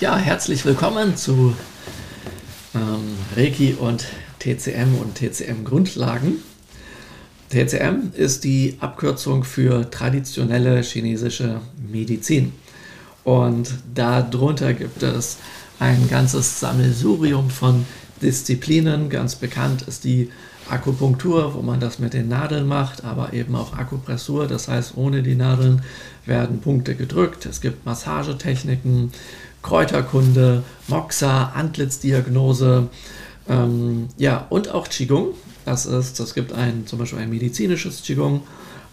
Ja, herzlich willkommen zu ähm, Reiki und TCM und TCM Grundlagen. TCM ist die Abkürzung für traditionelle chinesische Medizin. Und darunter gibt es ein ganzes Sammelsurium von Disziplinen. Ganz bekannt ist die Akupunktur, wo man das mit den Nadeln macht, aber eben auch Akupressur, das heißt ohne die Nadeln werden Punkte gedrückt. Es gibt Massagetechniken, Kräuterkunde, Moxa, Antlitzdiagnose, ähm, ja, und auch Qigong. Das ist, es gibt ein, zum Beispiel ein medizinisches Qigong,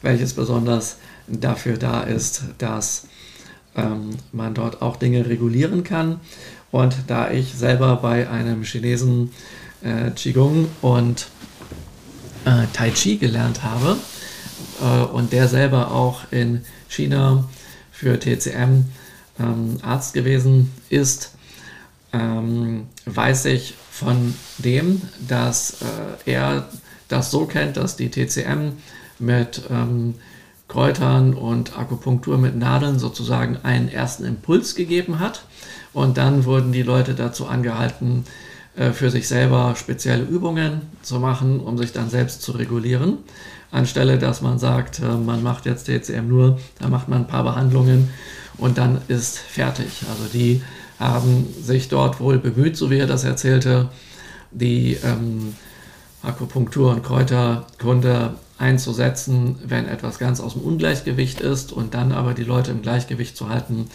welches besonders dafür da ist, dass ähm, man dort auch Dinge regulieren kann. Und da ich selber bei einem Chinesen äh, Qigong und äh, Tai Chi gelernt habe äh, und der selber auch in China für TCM ähm, Arzt gewesen ist, ähm, weiß ich von dem, dass äh, er das so kennt, dass die TCM mit ähm, Kräutern und Akupunktur mit Nadeln sozusagen einen ersten Impuls gegeben hat. Und dann wurden die Leute dazu angehalten, äh, für sich selber spezielle Übungen zu machen, um sich dann selbst zu regulieren. Anstelle, dass man sagt, äh, man macht jetzt TCM nur, da macht man ein paar Behandlungen und dann ist fertig. Also die haben sich dort wohl bemüht, so wie er das erzählte, die ähm, Akupunktur und Kräuterkunde einzusetzen, wenn etwas ganz aus dem Ungleichgewicht ist und dann aber die Leute im Gleichgewicht zu halten,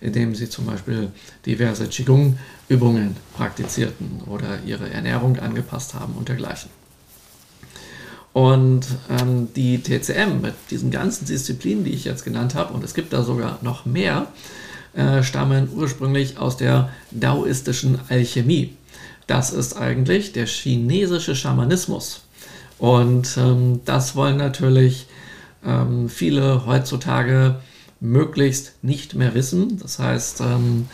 indem sie zum Beispiel diverse Qigong-Übungen praktizierten oder ihre Ernährung angepasst haben und dergleichen. Und ähm, die TCM mit diesen ganzen Disziplinen, die ich jetzt genannt habe, und es gibt da sogar noch mehr, äh, stammen ursprünglich aus der daoistischen Alchemie. Das ist eigentlich der chinesische Schamanismus. Und ähm, das wollen natürlich ähm, viele heutzutage möglichst nicht mehr wissen. Das heißt, ähm,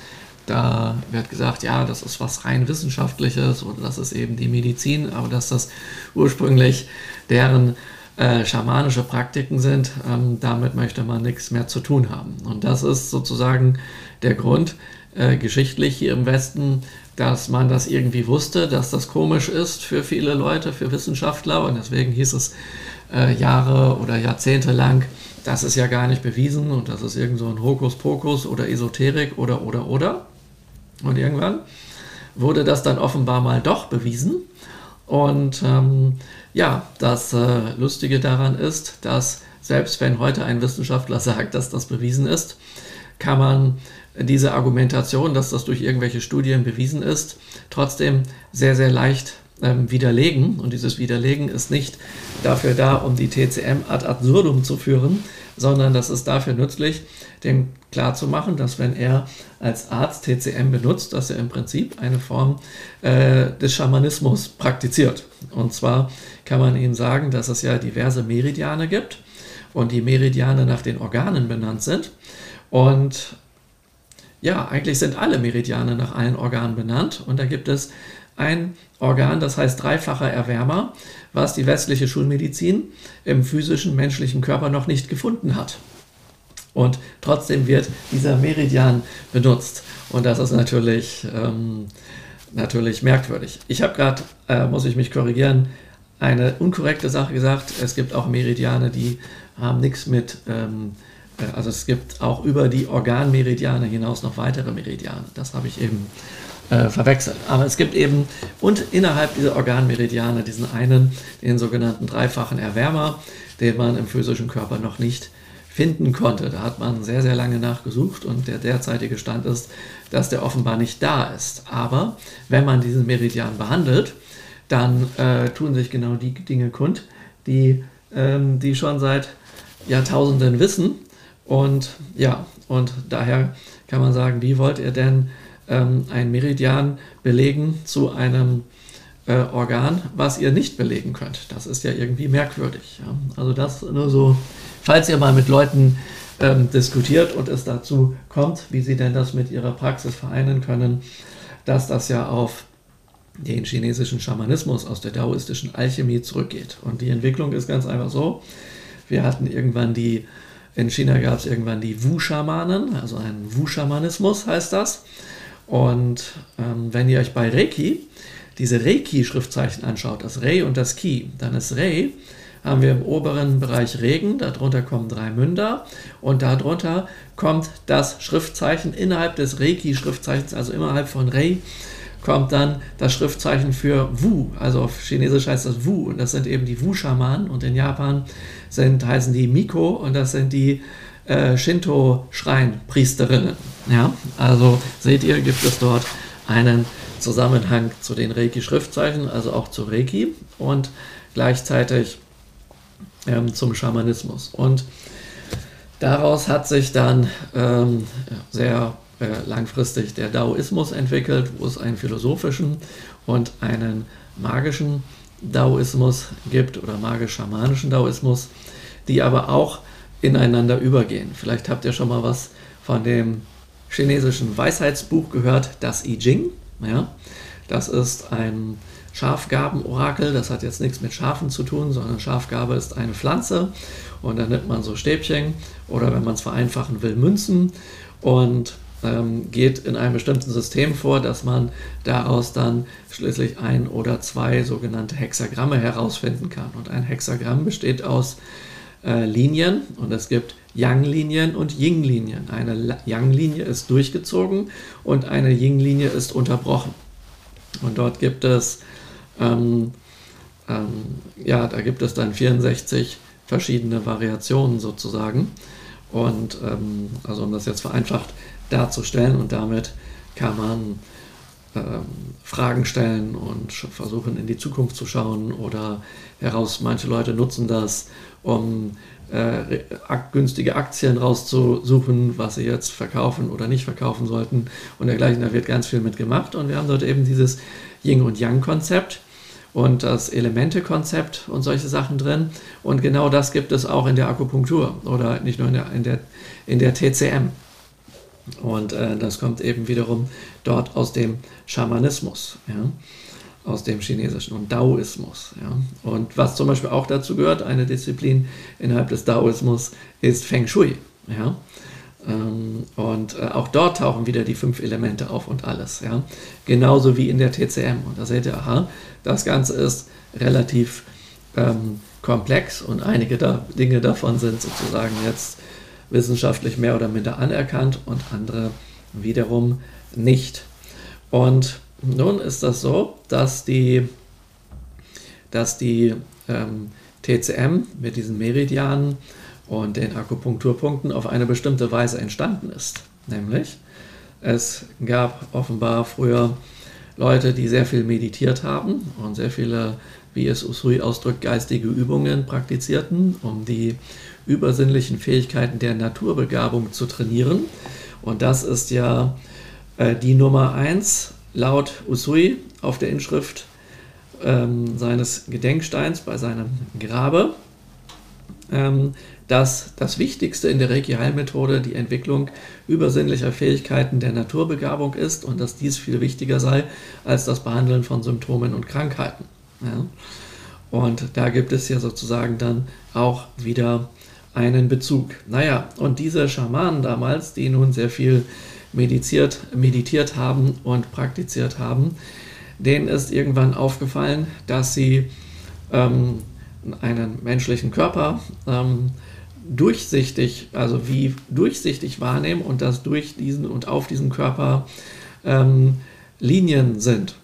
da wird gesagt, ja, das ist was rein wissenschaftliches oder das ist eben die Medizin, aber dass das ursprünglich deren äh, schamanische Praktiken sind, ähm, damit möchte man nichts mehr zu tun haben. Und das ist sozusagen der Grund äh, geschichtlich hier im Westen, dass man das irgendwie wusste, dass das komisch ist für viele Leute, für Wissenschaftler und deswegen hieß es äh, Jahre oder Jahrzehnte lang, das ist ja gar nicht bewiesen und das ist irgend so ein Hokuspokus oder Esoterik oder oder oder. Und irgendwann wurde das dann offenbar mal doch bewiesen. Und ähm, ja, das äh, Lustige daran ist, dass selbst wenn heute ein Wissenschaftler sagt, dass das bewiesen ist, kann man diese Argumentation, dass das durch irgendwelche Studien bewiesen ist, trotzdem sehr, sehr leicht ähm, widerlegen. Und dieses Widerlegen ist nicht dafür da, um die TCM ad absurdum zu führen, sondern das ist dafür nützlich, dem klarzumachen, dass wenn er als Arzt TCM benutzt, dass er im Prinzip eine Form äh, des Schamanismus praktiziert. Und zwar kann man ihm sagen, dass es ja diverse Meridiane gibt und die Meridiane nach den Organen benannt sind. Und ja, eigentlich sind alle Meridiane nach allen Organen benannt und da gibt es ein Organ, das heißt dreifacher Erwärmer, was die westliche Schulmedizin im physischen menschlichen Körper noch nicht gefunden hat. Und trotzdem wird dieser Meridian benutzt. Und das ist natürlich, ähm, natürlich merkwürdig. Ich habe gerade, äh, muss ich mich korrigieren, eine unkorrekte Sache gesagt. Es gibt auch Meridiane, die haben nichts mit, ähm, äh, also es gibt auch über die Organmeridiane hinaus noch weitere Meridiane. Das habe ich eben äh, verwechselt. Aber es gibt eben und innerhalb dieser Organmeridiane diesen einen, den sogenannten dreifachen Erwärmer, den man im physischen Körper noch nicht finden konnte. Da hat man sehr, sehr lange nachgesucht und der derzeitige Stand ist, dass der offenbar nicht da ist. Aber wenn man diesen Meridian behandelt, dann äh, tun sich genau die Dinge kund, die, ähm, die schon seit Jahrtausenden wissen. Und ja, und daher kann man sagen, wie wollt ihr denn ähm, ein Meridian belegen zu einem äh, Organ, was ihr nicht belegen könnt. Das ist ja irgendwie merkwürdig. Ja? Also das nur so, falls ihr mal mit Leuten ähm, diskutiert und es dazu kommt, wie sie denn das mit ihrer Praxis vereinen können, dass das ja auf den chinesischen Schamanismus aus der daoistischen Alchemie zurückgeht. Und die Entwicklung ist ganz einfach so. Wir hatten irgendwann die, in China gab es irgendwann die Wu-Schamanen, also ein Wu-Schamanismus heißt das. Und ähm, wenn ihr euch bei Reiki diese Reiki-Schriftzeichen anschaut, das Rei und das Ki, dann ist Rei, haben wir im oberen Bereich Regen, darunter kommen drei Münder und darunter kommt das Schriftzeichen innerhalb des Reiki-Schriftzeichens, also innerhalb von Rei, kommt dann das Schriftzeichen für Wu, also auf Chinesisch heißt das Wu und das sind eben die Wu-Schamanen und in Japan sind, heißen die Miko und das sind die äh, Shinto-Schreinpriesterinnen. Ja? Also seht ihr, gibt es dort einen Zusammenhang zu den Reiki-Schriftzeichen, also auch zu Reiki und gleichzeitig ähm, zum Schamanismus. Und daraus hat sich dann ähm, sehr äh, langfristig der Daoismus entwickelt, wo es einen philosophischen und einen magischen Daoismus gibt oder magisch-schamanischen Daoismus, die aber auch ineinander übergehen. Vielleicht habt ihr schon mal was von dem chinesischen Weisheitsbuch gehört, das I Ching. Ja? Das ist ein Schafgabenorakel. Das hat jetzt nichts mit Schafen zu tun, sondern Schafgabe ist eine Pflanze und da nimmt man so Stäbchen oder wenn man es vereinfachen will, Münzen und ähm, geht in einem bestimmten System vor, dass man daraus dann schließlich ein oder zwei sogenannte Hexagramme herausfinden kann. Und ein Hexagramm besteht aus äh, Linien und es gibt Yang-Linien und Ying-Linien. Eine Yang-Linie ist durchgezogen und eine Ying-Linie ist unterbrochen. Und dort gibt es, ähm, ähm, ja, da gibt es dann 64 verschiedene Variationen sozusagen. Und ähm, also um das jetzt vereinfacht darzustellen und damit kann man ähm, Fragen stellen und versuchen in die Zukunft zu schauen oder heraus, manche Leute nutzen das, um äh, günstige Aktien rauszusuchen, was sie jetzt verkaufen oder nicht verkaufen sollten und dergleichen. Da wird ganz viel mitgemacht und wir haben dort eben dieses Yin und Yang Konzept und das Elemente-Konzept und solche Sachen drin. Und genau das gibt es auch in der Akupunktur oder nicht nur in der, in der, in der TCM. Und äh, das kommt eben wiederum dort aus dem Schamanismus, ja, aus dem chinesischen und Daoismus. Ja. Und was zum Beispiel auch dazu gehört, eine Disziplin innerhalb des Daoismus, ist Feng Shui. Ja. Ähm, und äh, auch dort tauchen wieder die fünf Elemente auf und alles. Ja. Genauso wie in der TCM. Und da seht ihr, aha, das Ganze ist relativ ähm, komplex und einige da, Dinge davon sind sozusagen jetzt wissenschaftlich mehr oder minder anerkannt und andere wiederum nicht. Und nun ist das so, dass die, dass die ähm, TCM mit diesen Meridianen und den Akupunkturpunkten auf eine bestimmte Weise entstanden ist. Nämlich, es gab offenbar früher Leute, die sehr viel meditiert haben und sehr viele, wie es Usui ausdrückt, geistige Übungen praktizierten, um die übersinnlichen Fähigkeiten der Naturbegabung zu trainieren. Und das ist ja äh, die Nummer 1 laut Usui auf der Inschrift ähm, seines Gedenksteins bei seinem Grabe. Ähm, dass das Wichtigste in der Reiki-Heilmethode die Entwicklung übersinnlicher Fähigkeiten der Naturbegabung ist und dass dies viel wichtiger sei als das Behandeln von Symptomen und Krankheiten. Ja. Und da gibt es ja sozusagen dann auch wieder einen Bezug. Naja, und diese Schamanen damals, die nun sehr viel meditiert, meditiert haben und praktiziert haben, denen ist irgendwann aufgefallen, dass sie ähm, einen menschlichen Körper ähm, durchsichtig, also wie durchsichtig wahrnehmen und dass durch diesen und auf diesem Körper ähm, Linien sind,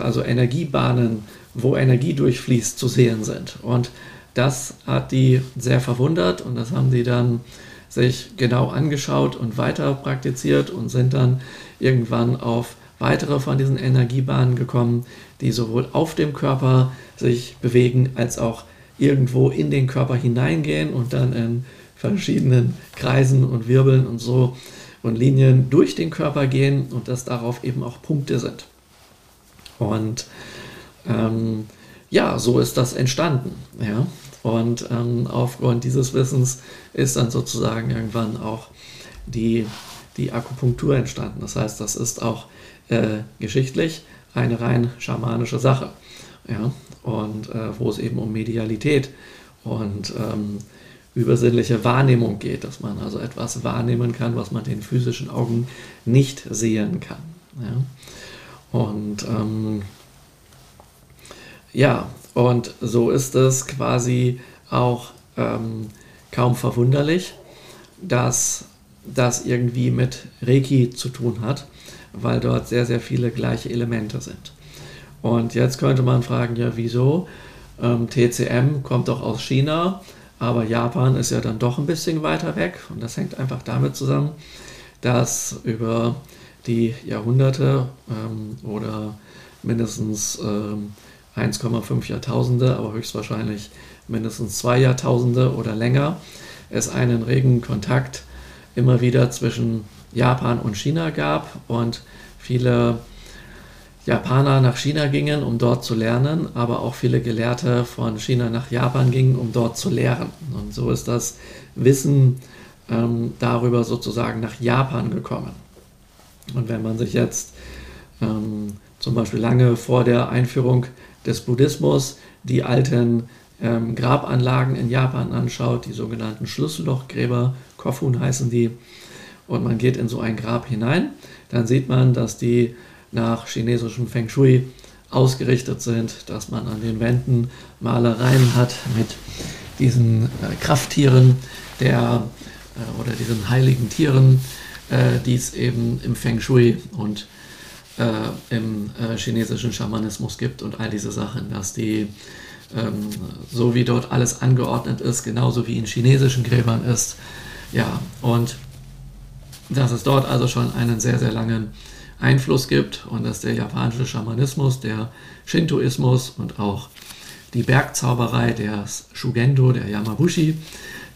also Energiebahnen, wo Energie durchfließt, zu sehen sind. Und das hat die sehr verwundert und das haben sie dann sich genau angeschaut und weiter praktiziert und sind dann irgendwann auf weitere von diesen Energiebahnen gekommen, die sowohl auf dem Körper sich bewegen als auch irgendwo in den Körper hineingehen und dann in verschiedenen Kreisen und Wirbeln und so und Linien durch den Körper gehen und dass darauf eben auch Punkte sind. Und ähm, ja, so ist das entstanden. Ja? Und ähm, aufgrund dieses Wissens ist dann sozusagen irgendwann auch die, die Akupunktur entstanden. Das heißt, das ist auch äh, geschichtlich eine rein schamanische Sache. Ja? Und äh, wo es eben um Medialität und ähm, übersinnliche Wahrnehmung geht, dass man also etwas wahrnehmen kann, was man den physischen Augen nicht sehen kann. Ja? Und ähm, ja, und so ist es quasi auch ähm, kaum verwunderlich, dass das irgendwie mit Reiki zu tun hat, weil dort sehr, sehr viele gleiche Elemente sind. Und jetzt könnte man fragen, ja, wieso? Ähm, TCM kommt doch aus China, aber Japan ist ja dann doch ein bisschen weiter weg. Und das hängt einfach damit zusammen, dass über die Jahrhunderte ähm, oder mindestens ähm, 1,5 Jahrtausende, aber höchstwahrscheinlich mindestens zwei Jahrtausende oder länger, es einen regen Kontakt immer wieder zwischen Japan und China gab und viele Japaner nach China gingen, um dort zu lernen, aber auch viele Gelehrte von China nach Japan gingen, um dort zu lehren. Und so ist das Wissen ähm, darüber sozusagen nach Japan gekommen. Und wenn man sich jetzt ähm, zum Beispiel lange vor der Einführung des Buddhismus die alten ähm, Grabanlagen in Japan anschaut, die sogenannten Schlüssellochgräber, Kofun heißen die, und man geht in so ein Grab hinein, dann sieht man, dass die nach chinesischem Feng Shui ausgerichtet sind, dass man an den Wänden Malereien hat mit diesen äh, Krafttieren der, äh, oder diesen heiligen Tieren, äh, die es eben im Feng Shui und äh, im äh, chinesischen Schamanismus gibt und all diese Sachen, dass die ähm, so wie dort alles angeordnet ist, genauso wie in chinesischen Gräbern ist. Ja, und dass es dort also schon einen sehr, sehr langen Einfluss gibt und dass der japanische Schamanismus, der Shintoismus und auch die Bergzauberei, der Shugendo, der Yamabushi,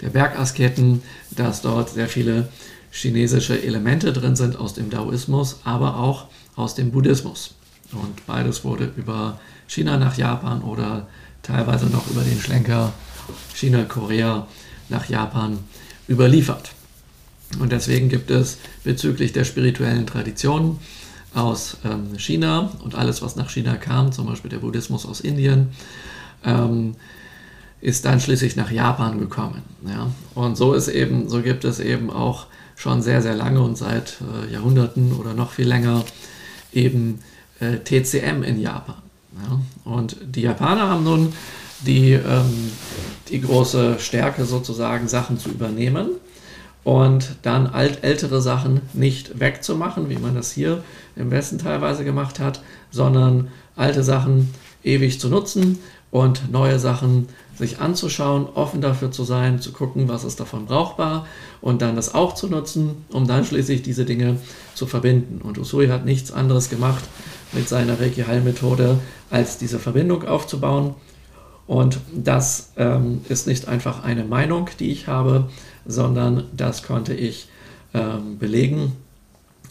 der Bergasketen, dass dort sehr viele chinesische Elemente drin sind aus dem Daoismus, aber auch aus dem Buddhismus. Und beides wurde über China nach Japan oder teilweise noch über den Schlenker China-Korea nach Japan überliefert. Und deswegen gibt es bezüglich der spirituellen Traditionen aus ähm, China und alles, was nach China kam, zum Beispiel der Buddhismus aus Indien, ähm, ist dann schließlich nach Japan gekommen. Ja? Und so ist eben, so gibt es eben auch schon sehr, sehr lange und seit äh, Jahrhunderten oder noch viel länger eben äh, TCM in Japan. Ja? Und die Japaner haben nun die, ähm, die große Stärke sozusagen, Sachen zu übernehmen und dann alt, ältere Sachen nicht wegzumachen, wie man das hier im Westen teilweise gemacht hat, sondern alte Sachen ewig zu nutzen und neue Sachen sich anzuschauen, offen dafür zu sein, zu gucken, was ist davon brauchbar und dann das auch zu nutzen, um dann schließlich diese Dinge zu verbinden. Und Usui hat nichts anderes gemacht mit seiner Reiki-Heilmethode, als diese Verbindung aufzubauen. Und das ähm, ist nicht einfach eine Meinung, die ich habe, sondern das konnte ich ähm, belegen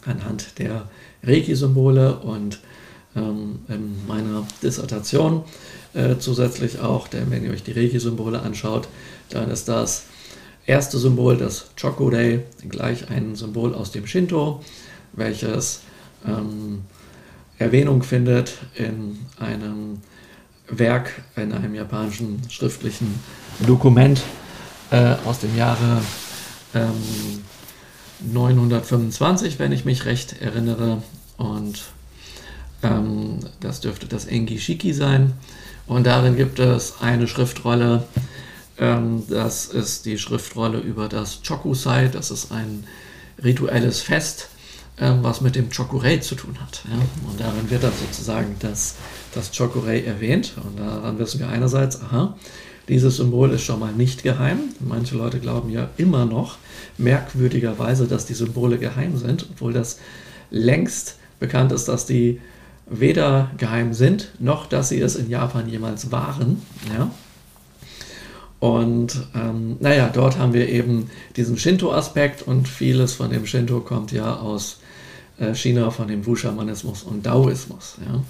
anhand der Reiki-Symbole und ähm, in meiner Dissertation äh, zusätzlich auch, denn wenn ihr euch die Reiki-Symbole anschaut, dann ist das erste Symbol das Chokurei, gleich ein Symbol aus dem Shinto, welches ähm, Erwähnung findet in einem Werk, in einem japanischen schriftlichen Dokument äh, aus dem Jahre ähm, 925, wenn ich mich recht erinnere. Und ähm, das dürfte das Engi Shiki sein. Und darin gibt es eine Schriftrolle. Ähm, das ist die Schriftrolle über das Chokusai. Das ist ein rituelles Fest, ähm, was mit dem Chokurei zu tun hat. Ja? Und darin wird dann sozusagen das, das Chokurei erwähnt. Und daran wissen wir einerseits, aha, dieses Symbol ist schon mal nicht geheim. Manche Leute glauben ja immer noch merkwürdigerweise, dass die Symbole geheim sind, obwohl das längst bekannt ist, dass die weder geheim sind, noch dass sie es in Japan jemals waren. Ja? Und ähm, naja, dort haben wir eben diesen Shinto-Aspekt und vieles von dem Shinto kommt ja aus äh, China, von dem Wu-Schamanismus und Daoismus. Ja? Und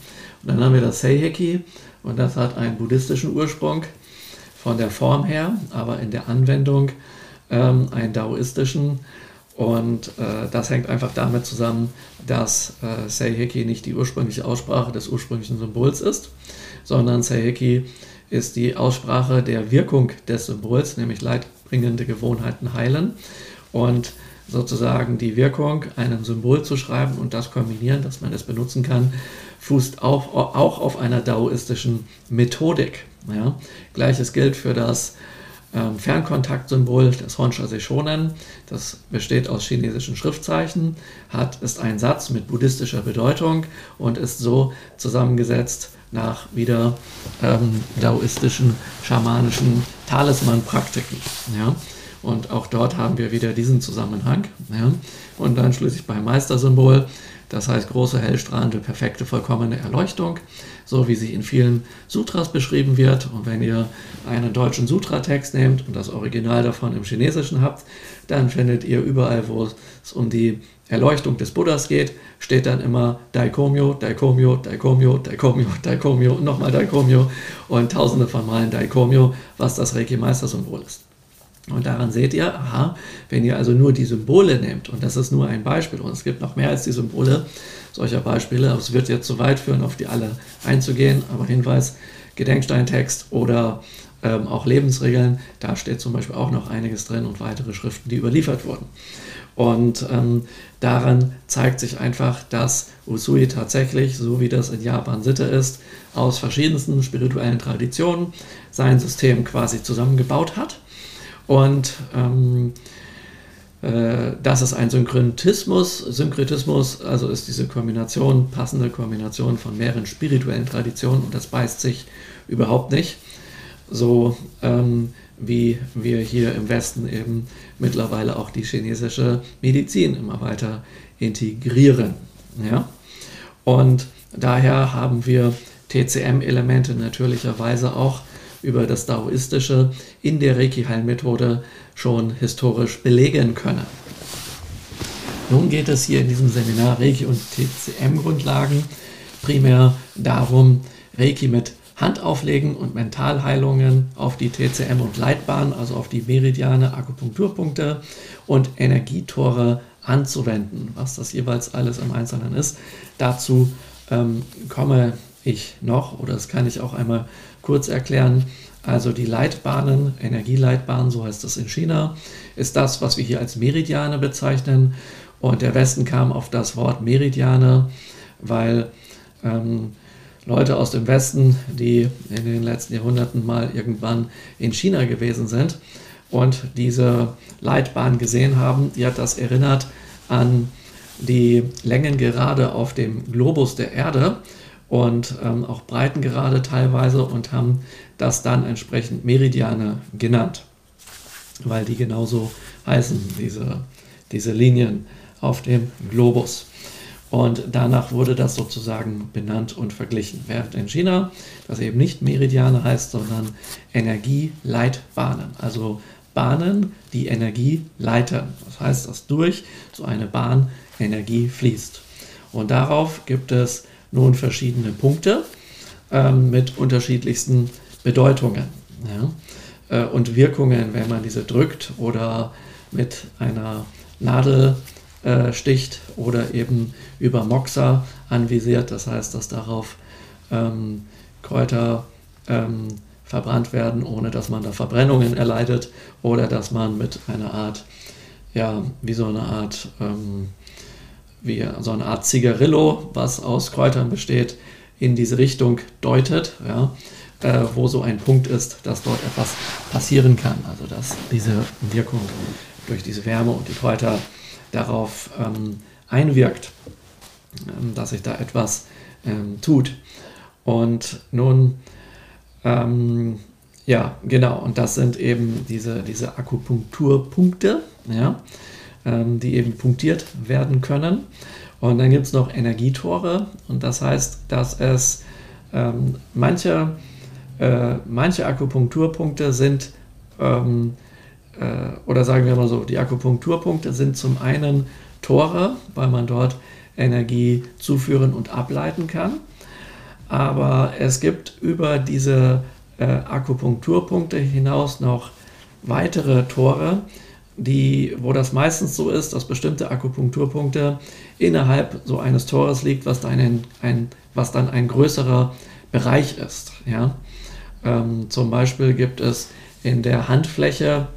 dann haben wir das Seiheki und das hat einen buddhistischen Ursprung von der Form her, aber in der Anwendung ähm, einen daoistischen. Und äh, das hängt einfach damit zusammen, dass äh, Seiheki nicht die ursprüngliche Aussprache des ursprünglichen Symbols ist, sondern Seiheki ist die Aussprache der Wirkung des Symbols, nämlich leidbringende Gewohnheiten heilen. Und sozusagen die Wirkung, einem Symbol zu schreiben und das kombinieren, dass man es benutzen kann, fußt auf, auch auf einer daoistischen Methodik. Ja. Gleiches gilt für das ähm, Fernkontaktsymbol des Honsha Seishonen. Das besteht aus chinesischen Schriftzeichen, hat, ist ein Satz mit buddhistischer Bedeutung und ist so zusammengesetzt nach wieder ähm, daoistischen, schamanischen Talisman-Praktiken. Ja. Und auch dort haben wir wieder diesen Zusammenhang. Ja. Und dann schließlich beim Meistersymbol das heißt große, hellstrahlende, perfekte, vollkommene Erleuchtung, so wie sie in vielen Sutras beschrieben wird. Und wenn ihr einen deutschen Sutra-Text nehmt und das Original davon im Chinesischen habt, dann findet ihr überall, wo es um die Erleuchtung des Buddhas geht, steht dann immer Daikomyo, Daikomyo, Daikomyo, Daikomyo, Daikomyo nochmal Daikomyo und tausende von Malen Daikomyo, was das Reiki-Meister-Symbol ist. Und daran seht ihr, aha, wenn ihr also nur die Symbole nehmt, und das ist nur ein Beispiel, und es gibt noch mehr als die Symbole solcher Beispiele, aber es wird jetzt zu weit führen, auf die alle einzugehen, aber Hinweis, Gedenksteintext oder ähm, auch Lebensregeln, da steht zum Beispiel auch noch einiges drin und weitere Schriften, die überliefert wurden. Und ähm, daran zeigt sich einfach, dass Usui tatsächlich, so wie das in Japan Sitte ist, aus verschiedensten spirituellen Traditionen sein System quasi zusammengebaut hat und ähm, äh, das ist ein Synkretismus. Synkretismus, also ist diese Kombination, passende Kombination von mehreren spirituellen Traditionen und das beißt sich überhaupt nicht. So ähm, wie wir hier im Westen eben mittlerweile auch die chinesische Medizin immer weiter integrieren. Ja? Und daher haben wir TCM-Elemente natürlicherweise auch über das Daoistische in der Reiki-Heilmethode schon historisch belegen können. Nun geht es hier in diesem Seminar Reiki und TCM-Grundlagen primär darum, Reiki mit Handauflegen und Mentalheilungen auf die TCM und Leitbahn, also auf die Meridiane, Akupunkturpunkte und Energietore anzuwenden. Was das jeweils alles im Einzelnen ist, dazu ähm, komme ich noch oder das kann ich auch einmal kurz erklären. Also die Leitbahnen, Energieleitbahnen, so heißt das in China, ist das, was wir hier als Meridiane bezeichnen. Und der Westen kam auf das Wort Meridiane, weil ähm, Leute aus dem Westen, die in den letzten Jahrhunderten mal irgendwann in China gewesen sind und diese Leitbahn gesehen haben, die hat das erinnert an die Längengerade auf dem Globus der Erde und ähm, auch Breitengerade teilweise und haben das dann entsprechend Meridiane genannt, weil die genauso heißen, diese, diese Linien auf dem Globus. Und danach wurde das sozusagen benannt und verglichen. Während in China das eben nicht Meridiane heißt, sondern Energieleitbahnen. Also Bahnen, die Energie leiten. Das heißt, dass durch so eine Bahn Energie fließt. Und darauf gibt es nun verschiedene Punkte ähm, mit unterschiedlichsten Bedeutungen ja? äh, und Wirkungen, wenn man diese drückt oder mit einer Nadel äh, sticht oder eben über Moxa anvisiert. Das heißt, dass darauf ähm, Kräuter ähm, verbrannt werden, ohne dass man da Verbrennungen erleidet oder dass man mit einer Art, ja, wie so eine Art ähm, wie so eine Art Zigarillo, was aus Kräutern besteht, in diese Richtung deutet, ja, äh, wo so ein Punkt ist, dass dort etwas passieren kann. Also dass diese Wirkung durch diese Wärme und die Kräuter darauf ähm, einwirkt, ähm, dass sich da etwas ähm, tut. Und nun, ähm, ja, genau, und das sind eben diese, diese Akupunkturpunkte, ja, ähm, die eben punktiert werden können. Und dann gibt es noch Energietore und das heißt, dass es ähm, manche, äh, manche Akupunkturpunkte sind, ähm, äh, oder sagen wir mal so, die Akupunkturpunkte sind zum einen Tore, weil man dort Energie zuführen und ableiten kann. Aber es gibt über diese äh, Akupunkturpunkte hinaus noch weitere Tore, die, wo das meistens so ist, dass bestimmte Akupunkturpunkte innerhalb so eines Tores liegt, was dann ein, ein was dann ein größerer Bereich ist. Ja? Ähm, zum Beispiel gibt es in der Handfläche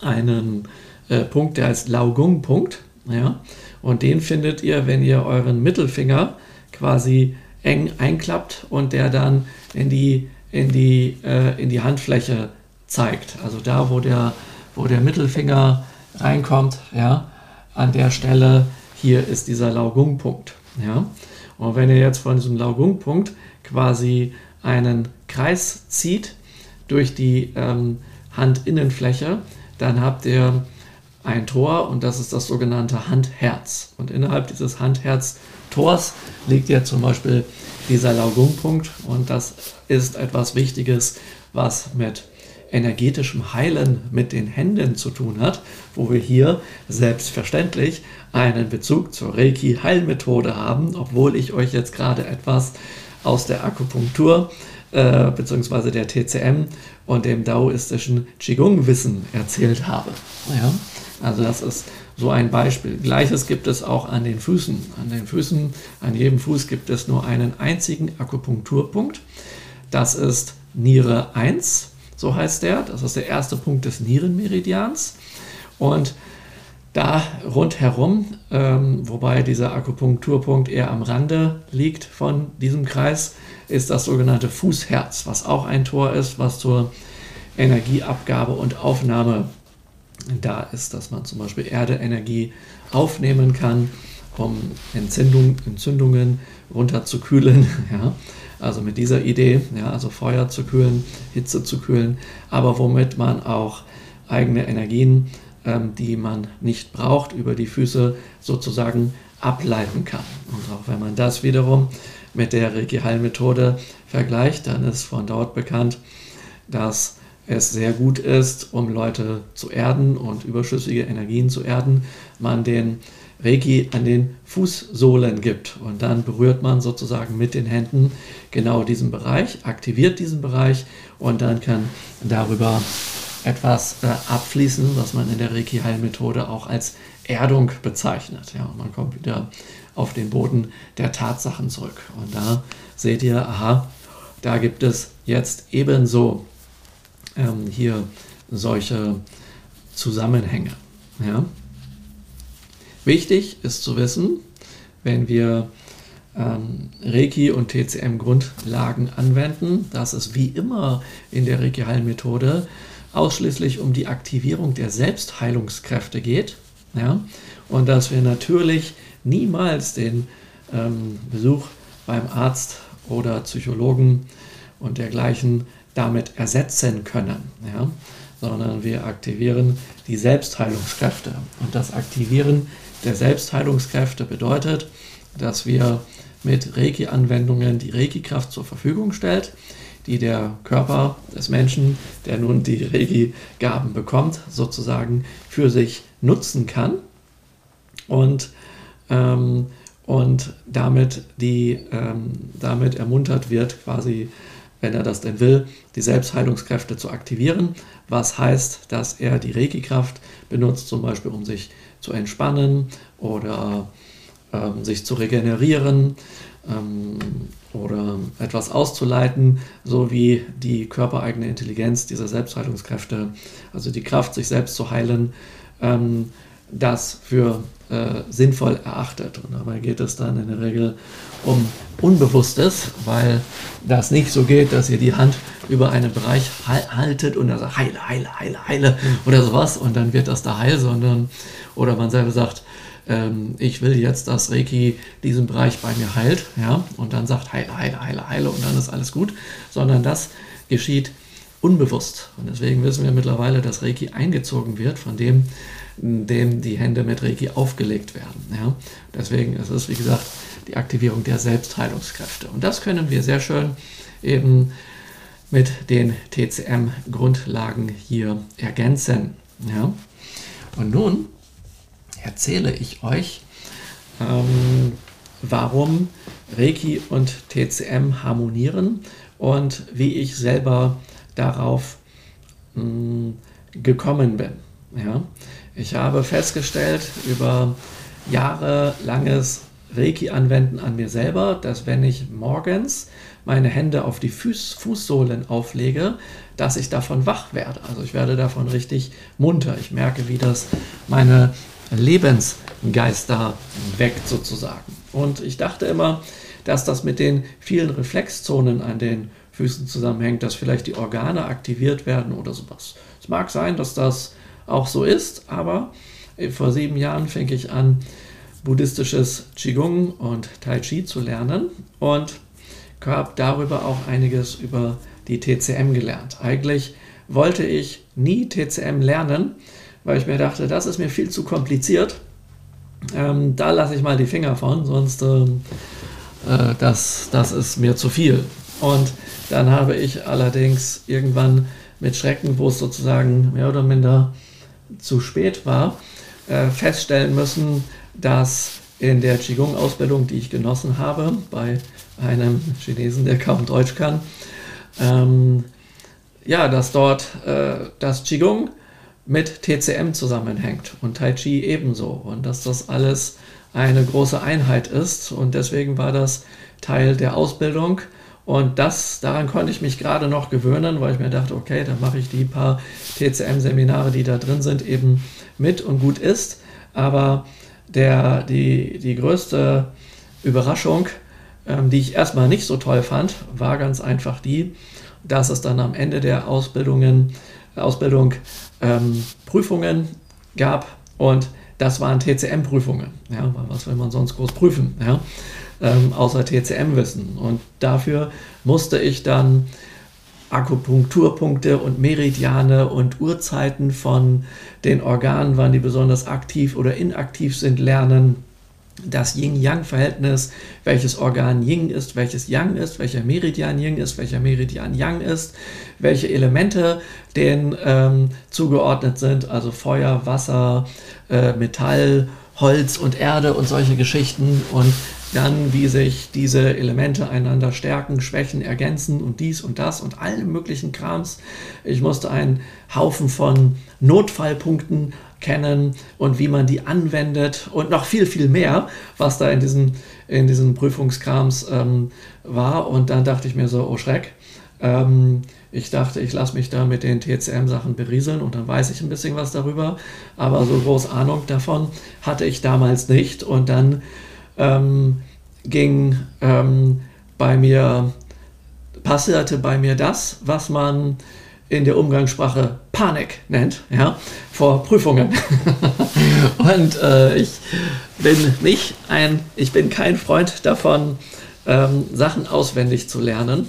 einen, äh, Punkt, der heißt Laugung-Punkt. Ja? Und den findet ihr, wenn ihr euren Mittelfinger quasi eng einklappt und der dann in die, in die, äh, in die Handfläche zeigt. Also da, wo der, wo der Mittelfinger reinkommt, ja, an der Stelle hier ist dieser Laugungpunkt. Ja. Und wenn ihr jetzt von diesem Laugungpunkt quasi einen Kreis zieht durch die ähm, Handinnenfläche, dann habt ihr ein Tor und das ist das sogenannte Handherz. Und innerhalb dieses Handherz-Tors liegt ja zum Beispiel dieser Laugungpunkt und das ist etwas Wichtiges, was mit energetischem Heilen mit den Händen zu tun hat, wo wir hier selbstverständlich einen Bezug zur Reiki-Heilmethode haben, obwohl ich euch jetzt gerade etwas aus der Akupunktur äh, bzw. der TCM und dem daoistischen Qigong-Wissen erzählt habe. Ja? Also das ist so ein Beispiel. Gleiches gibt es auch an den Füßen. An den Füßen, an jedem Fuß gibt es nur einen einzigen Akupunkturpunkt. Das ist Niere 1, so heißt der. Das ist der erste Punkt des Nierenmeridians. Und da rundherum, ähm, wobei dieser Akupunkturpunkt eher am Rande liegt von diesem Kreis, ist das sogenannte Fußherz, was auch ein Tor ist, was zur Energieabgabe und Aufnahme da ist, dass man zum Beispiel Erdeenergie aufnehmen kann, um Entzündung, Entzündungen runterzukühlen. Ja? Also mit dieser Idee, ja, also Feuer zu kühlen, Hitze zu kühlen, aber womit man auch eigene Energien, ähm, die man nicht braucht, über die Füße sozusagen ableiten kann. Und auch wenn man das wiederum mit der Reiki-Heilmethode vergleicht, dann ist von dort bekannt, dass es sehr gut ist, um Leute zu erden und überschüssige Energien zu erden, man den Reiki an den Fußsohlen gibt. Und dann berührt man sozusagen mit den Händen genau diesen Bereich, aktiviert diesen Bereich und dann kann darüber etwas äh, abfließen, was man in der Reiki-Heilmethode auch als Erdung bezeichnet. Ja, und man kommt wieder auf den Boden der Tatsachen zurück. Und da seht ihr, aha, da gibt es jetzt ebenso ähm, hier solche Zusammenhänge. Ja. Wichtig ist zu wissen, wenn wir ähm, Reiki und TCM-Grundlagen anwenden, dass es wie immer in der Reiki-Heilmethode ausschließlich um die Aktivierung der Selbstheilungskräfte geht. Ja? Und dass wir natürlich niemals den ähm, Besuch beim Arzt oder Psychologen und dergleichen damit ersetzen können, ja? sondern wir aktivieren die Selbstheilungskräfte. Und das Aktivieren der Selbstheilungskräfte bedeutet, dass wir mit Reiki-Anwendungen die Reiki-Kraft zur Verfügung stellt, die der Körper des Menschen, der nun die Reiki-Gaben bekommt, sozusagen für sich nutzen kann und, ähm, und damit, die, ähm, damit ermuntert wird, quasi wenn er das denn will, die Selbstheilungskräfte zu aktivieren, was heißt, dass er die Reiki-Kraft benutzt, zum Beispiel um sich zu entspannen oder ähm, sich zu regenerieren ähm, oder etwas auszuleiten, sowie die körpereigene Intelligenz dieser Selbstheilungskräfte, also die Kraft, sich selbst zu heilen, ähm, das für äh, sinnvoll erachtet. Und dabei geht es dann in der Regel um Unbewusstes, weil das nicht so geht, dass ihr die Hand über einen Bereich haltet und dann sagt, heile, heile, heile, heile mhm. oder sowas und dann wird das da heil, sondern, oder man selber sagt, ähm, ich will jetzt, dass Reiki diesen Bereich bei mir heilt, ja, und dann sagt heile, heile, heile, heile und dann ist alles gut, sondern das geschieht unbewusst. Und deswegen wissen wir mittlerweile, dass Reiki eingezogen wird von dem, dem die Hände mit Reiki aufgelegt werden. Ja? Deswegen ist es, wie gesagt, die Aktivierung der Selbstheilungskräfte. Und das können wir sehr schön eben mit den TCM-Grundlagen hier ergänzen. Ja? Und nun erzähle ich euch, ähm, warum Reiki und TCM harmonieren und wie ich selber darauf mh, hm, gekommen bin. Ja? Ich habe festgestellt über jahrelanges Reiki anwenden an mir selber, dass wenn ich morgens meine Hände auf die Fuß, Fußsohlen auflege, dass ich davon wach werde. Also ich werde davon richtig munter. Ich merke, wie das meine Lebensgeister weckt sozusagen. Und ich dachte immer, dass das mit den vielen Reflexzonen an den Füßen zusammenhängt, dass vielleicht die Organe aktiviert werden oder sowas. Es mag sein, dass das auch so ist, aber vor sieben Jahren fing ich an, buddhistisches Qigong und Tai Chi zu lernen und habe darüber auch einiges über die TCM gelernt. Eigentlich wollte ich nie TCM lernen, weil ich mir dachte, das ist mir viel zu kompliziert. Ähm, da lasse ich mal die Finger von, sonst ähm, äh, das, das ist mir zu viel. Und dann habe ich allerdings irgendwann mit Schrecken, wo es sozusagen mehr oder minder zu spät war, äh, feststellen müssen, dass in der Qigong-Ausbildung, die ich genossen habe, bei einem Chinesen, der kaum Deutsch kann, ähm, ja, dass dort äh, das Qigong mit TCM zusammenhängt und Tai Chi ebenso und dass das alles eine große Einheit ist und deswegen war das Teil der Ausbildung und das, daran konnte ich mich gerade noch gewöhnen, weil ich mir dachte, okay, dann mache ich die paar TCM-Seminare, die da drin sind, eben mit und gut ist. Aber der, die, die größte Überraschung, ähm, die ich erstmal nicht so toll fand, war ganz einfach die, dass es dann am Ende der Ausbildungen, Ausbildung ähm, Prüfungen gab und das waren TCM-Prüfungen. Ja, was will man sonst groß prüfen? Ja? Ähm, außer TCM-Wissen. Und dafür musste ich dann Akupunkturpunkte und Meridiane und Uhrzeiten von den Organen, wann die besonders aktiv oder inaktiv sind, lernen. Das Yin-Yang-Verhältnis, welches Organ Yin ist, welches Yang ist, welcher Meridian Yin ist, welcher Meridian Yang ist, welche Elemente denen ähm, zugeordnet sind, also Feuer, Wasser, äh, Metall, Holz und Erde und solche Geschichten und dann wie sich diese Elemente einander stärken, schwächen, ergänzen und dies und das und allen möglichen Krams. Ich musste einen Haufen von Notfallpunkten kennen und wie man die anwendet und noch viel, viel mehr, was da in diesen, in diesen Prüfungskrams ähm, war. Und dann dachte ich mir so, oh Schreck. Ähm, ich dachte, ich lasse mich da mit den TCM-Sachen berieseln und dann weiß ich ein bisschen was darüber. Aber so groß Ahnung davon hatte ich damals nicht. Und dann ähm, ging ähm, bei mir, passierte bei mir das, was man in der Umgangssprache Panik nennt, ja, vor Prüfungen. und äh, ich bin nicht ein, ich bin kein Freund davon, ähm, Sachen auswendig zu lernen.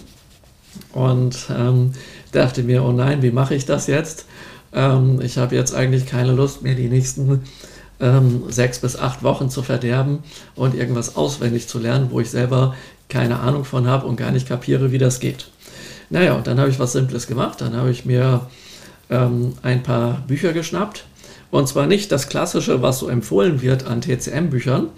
Und ähm, dachte mir, oh nein, wie mache ich das jetzt? Ähm, ich habe jetzt eigentlich keine Lust mehr, die nächsten ähm, sechs bis acht Wochen zu verderben und irgendwas auswendig zu lernen, wo ich selber keine Ahnung von habe und gar nicht kapiere, wie das geht. Naja, und dann habe ich was Simples gemacht. Dann habe ich mir ähm, ein paar Bücher geschnappt. Und zwar nicht das Klassische, was so empfohlen wird an TCM-Büchern,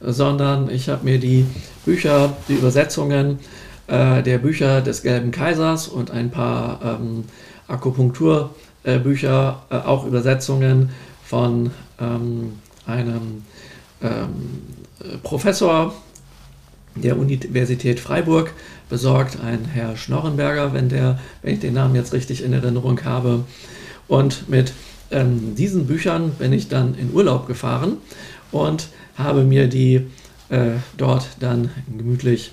sondern ich habe mir die Bücher, die Übersetzungen äh, der Bücher des Gelben Kaisers und ein paar ähm, Akupunkturbücher, äh, auch Übersetzungen von ähm, einem ähm, Professor der Universität Freiburg besorgt, ein Herr Schnorrenberger, wenn, der, wenn ich den Namen jetzt richtig in Erinnerung habe. Und mit ähm, diesen Büchern bin ich dann in Urlaub gefahren und habe mir die äh, dort dann gemütlich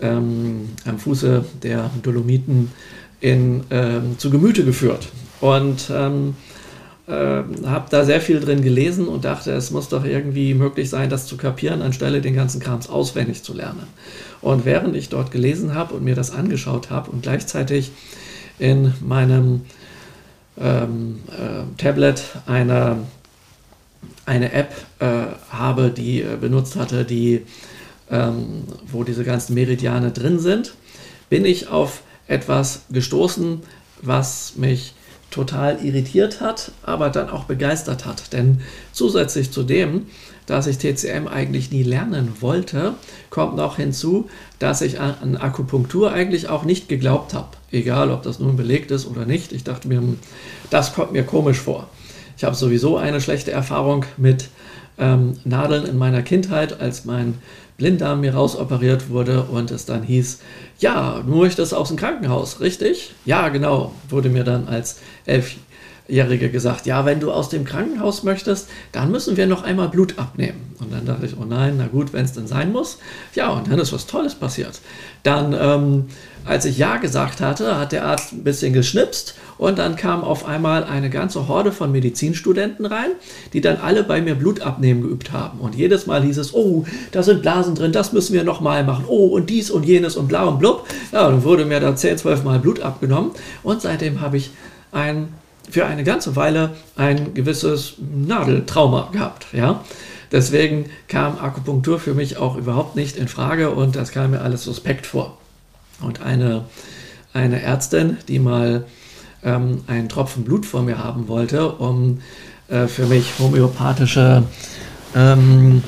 ähm, am Fuße der Dolomiten in, ähm, zu Gemüte geführt. Und ähm, äh, habe da sehr viel drin gelesen und dachte, es muss doch irgendwie möglich sein, das zu kapieren, anstelle den ganzen Krams auswendig zu lernen. Und während ich dort gelesen habe und mir das angeschaut habe und gleichzeitig in meinem ähm, äh, Tablet eine, eine App äh, habe, die äh, benutzt hatte, die ähm, wo diese ganzen Meridiane drin sind, bin ich auf etwas gestoßen, was mich total irritiert hat, aber dann auch begeistert hat. Denn zusätzlich zu dem, dass ich TCM eigentlich nie lernen wollte, kommt noch hinzu, dass ich an Akupunktur eigentlich auch nicht geglaubt habe. Egal, ob das nun belegt ist oder nicht. Ich dachte mir, hm, das kommt mir komisch vor. ich habe sowieso eine schlechte Erfahrung mit ähm, Nadeln in meiner Kindheit, als mein Blinddarm mir rausoperiert wurde und es dann hieß, ja, du möchtest aus dem Krankenhaus, richtig? Ja, genau, wurde mir dann als Elfjährige gesagt, ja, wenn du aus dem Krankenhaus möchtest, dann müssen wir noch einmal Blut abnehmen. Und dann dachte ich, oh nein, na gut, wenn es denn sein muss. Ja, und dann ist was Tolles passiert. Dann, ähm, als ich Ja gesagt hatte, hat der Arzt ein bisschen geschnipst und dann kam auf einmal eine ganze Horde von Medizinstudenten rein, die dann alle bei mir Blutabnehmen geübt haben. Und jedes Mal hieß es, oh, da sind Blasen drin, das müssen wir nochmal machen. Oh, und dies und jenes und bla und blub. Ja, dann wurde mir dann 10, 12 Mal Blut abgenommen. Und seitdem habe ich ein, für eine ganze Weile ein gewisses Nadeltrauma gehabt. Ja. Deswegen kam Akupunktur für mich auch überhaupt nicht in Frage und das kam mir alles suspekt vor. Und eine, eine Ärztin, die mal ähm, einen Tropfen Blut vor mir haben wollte, um äh, für mich homöopathische ähm,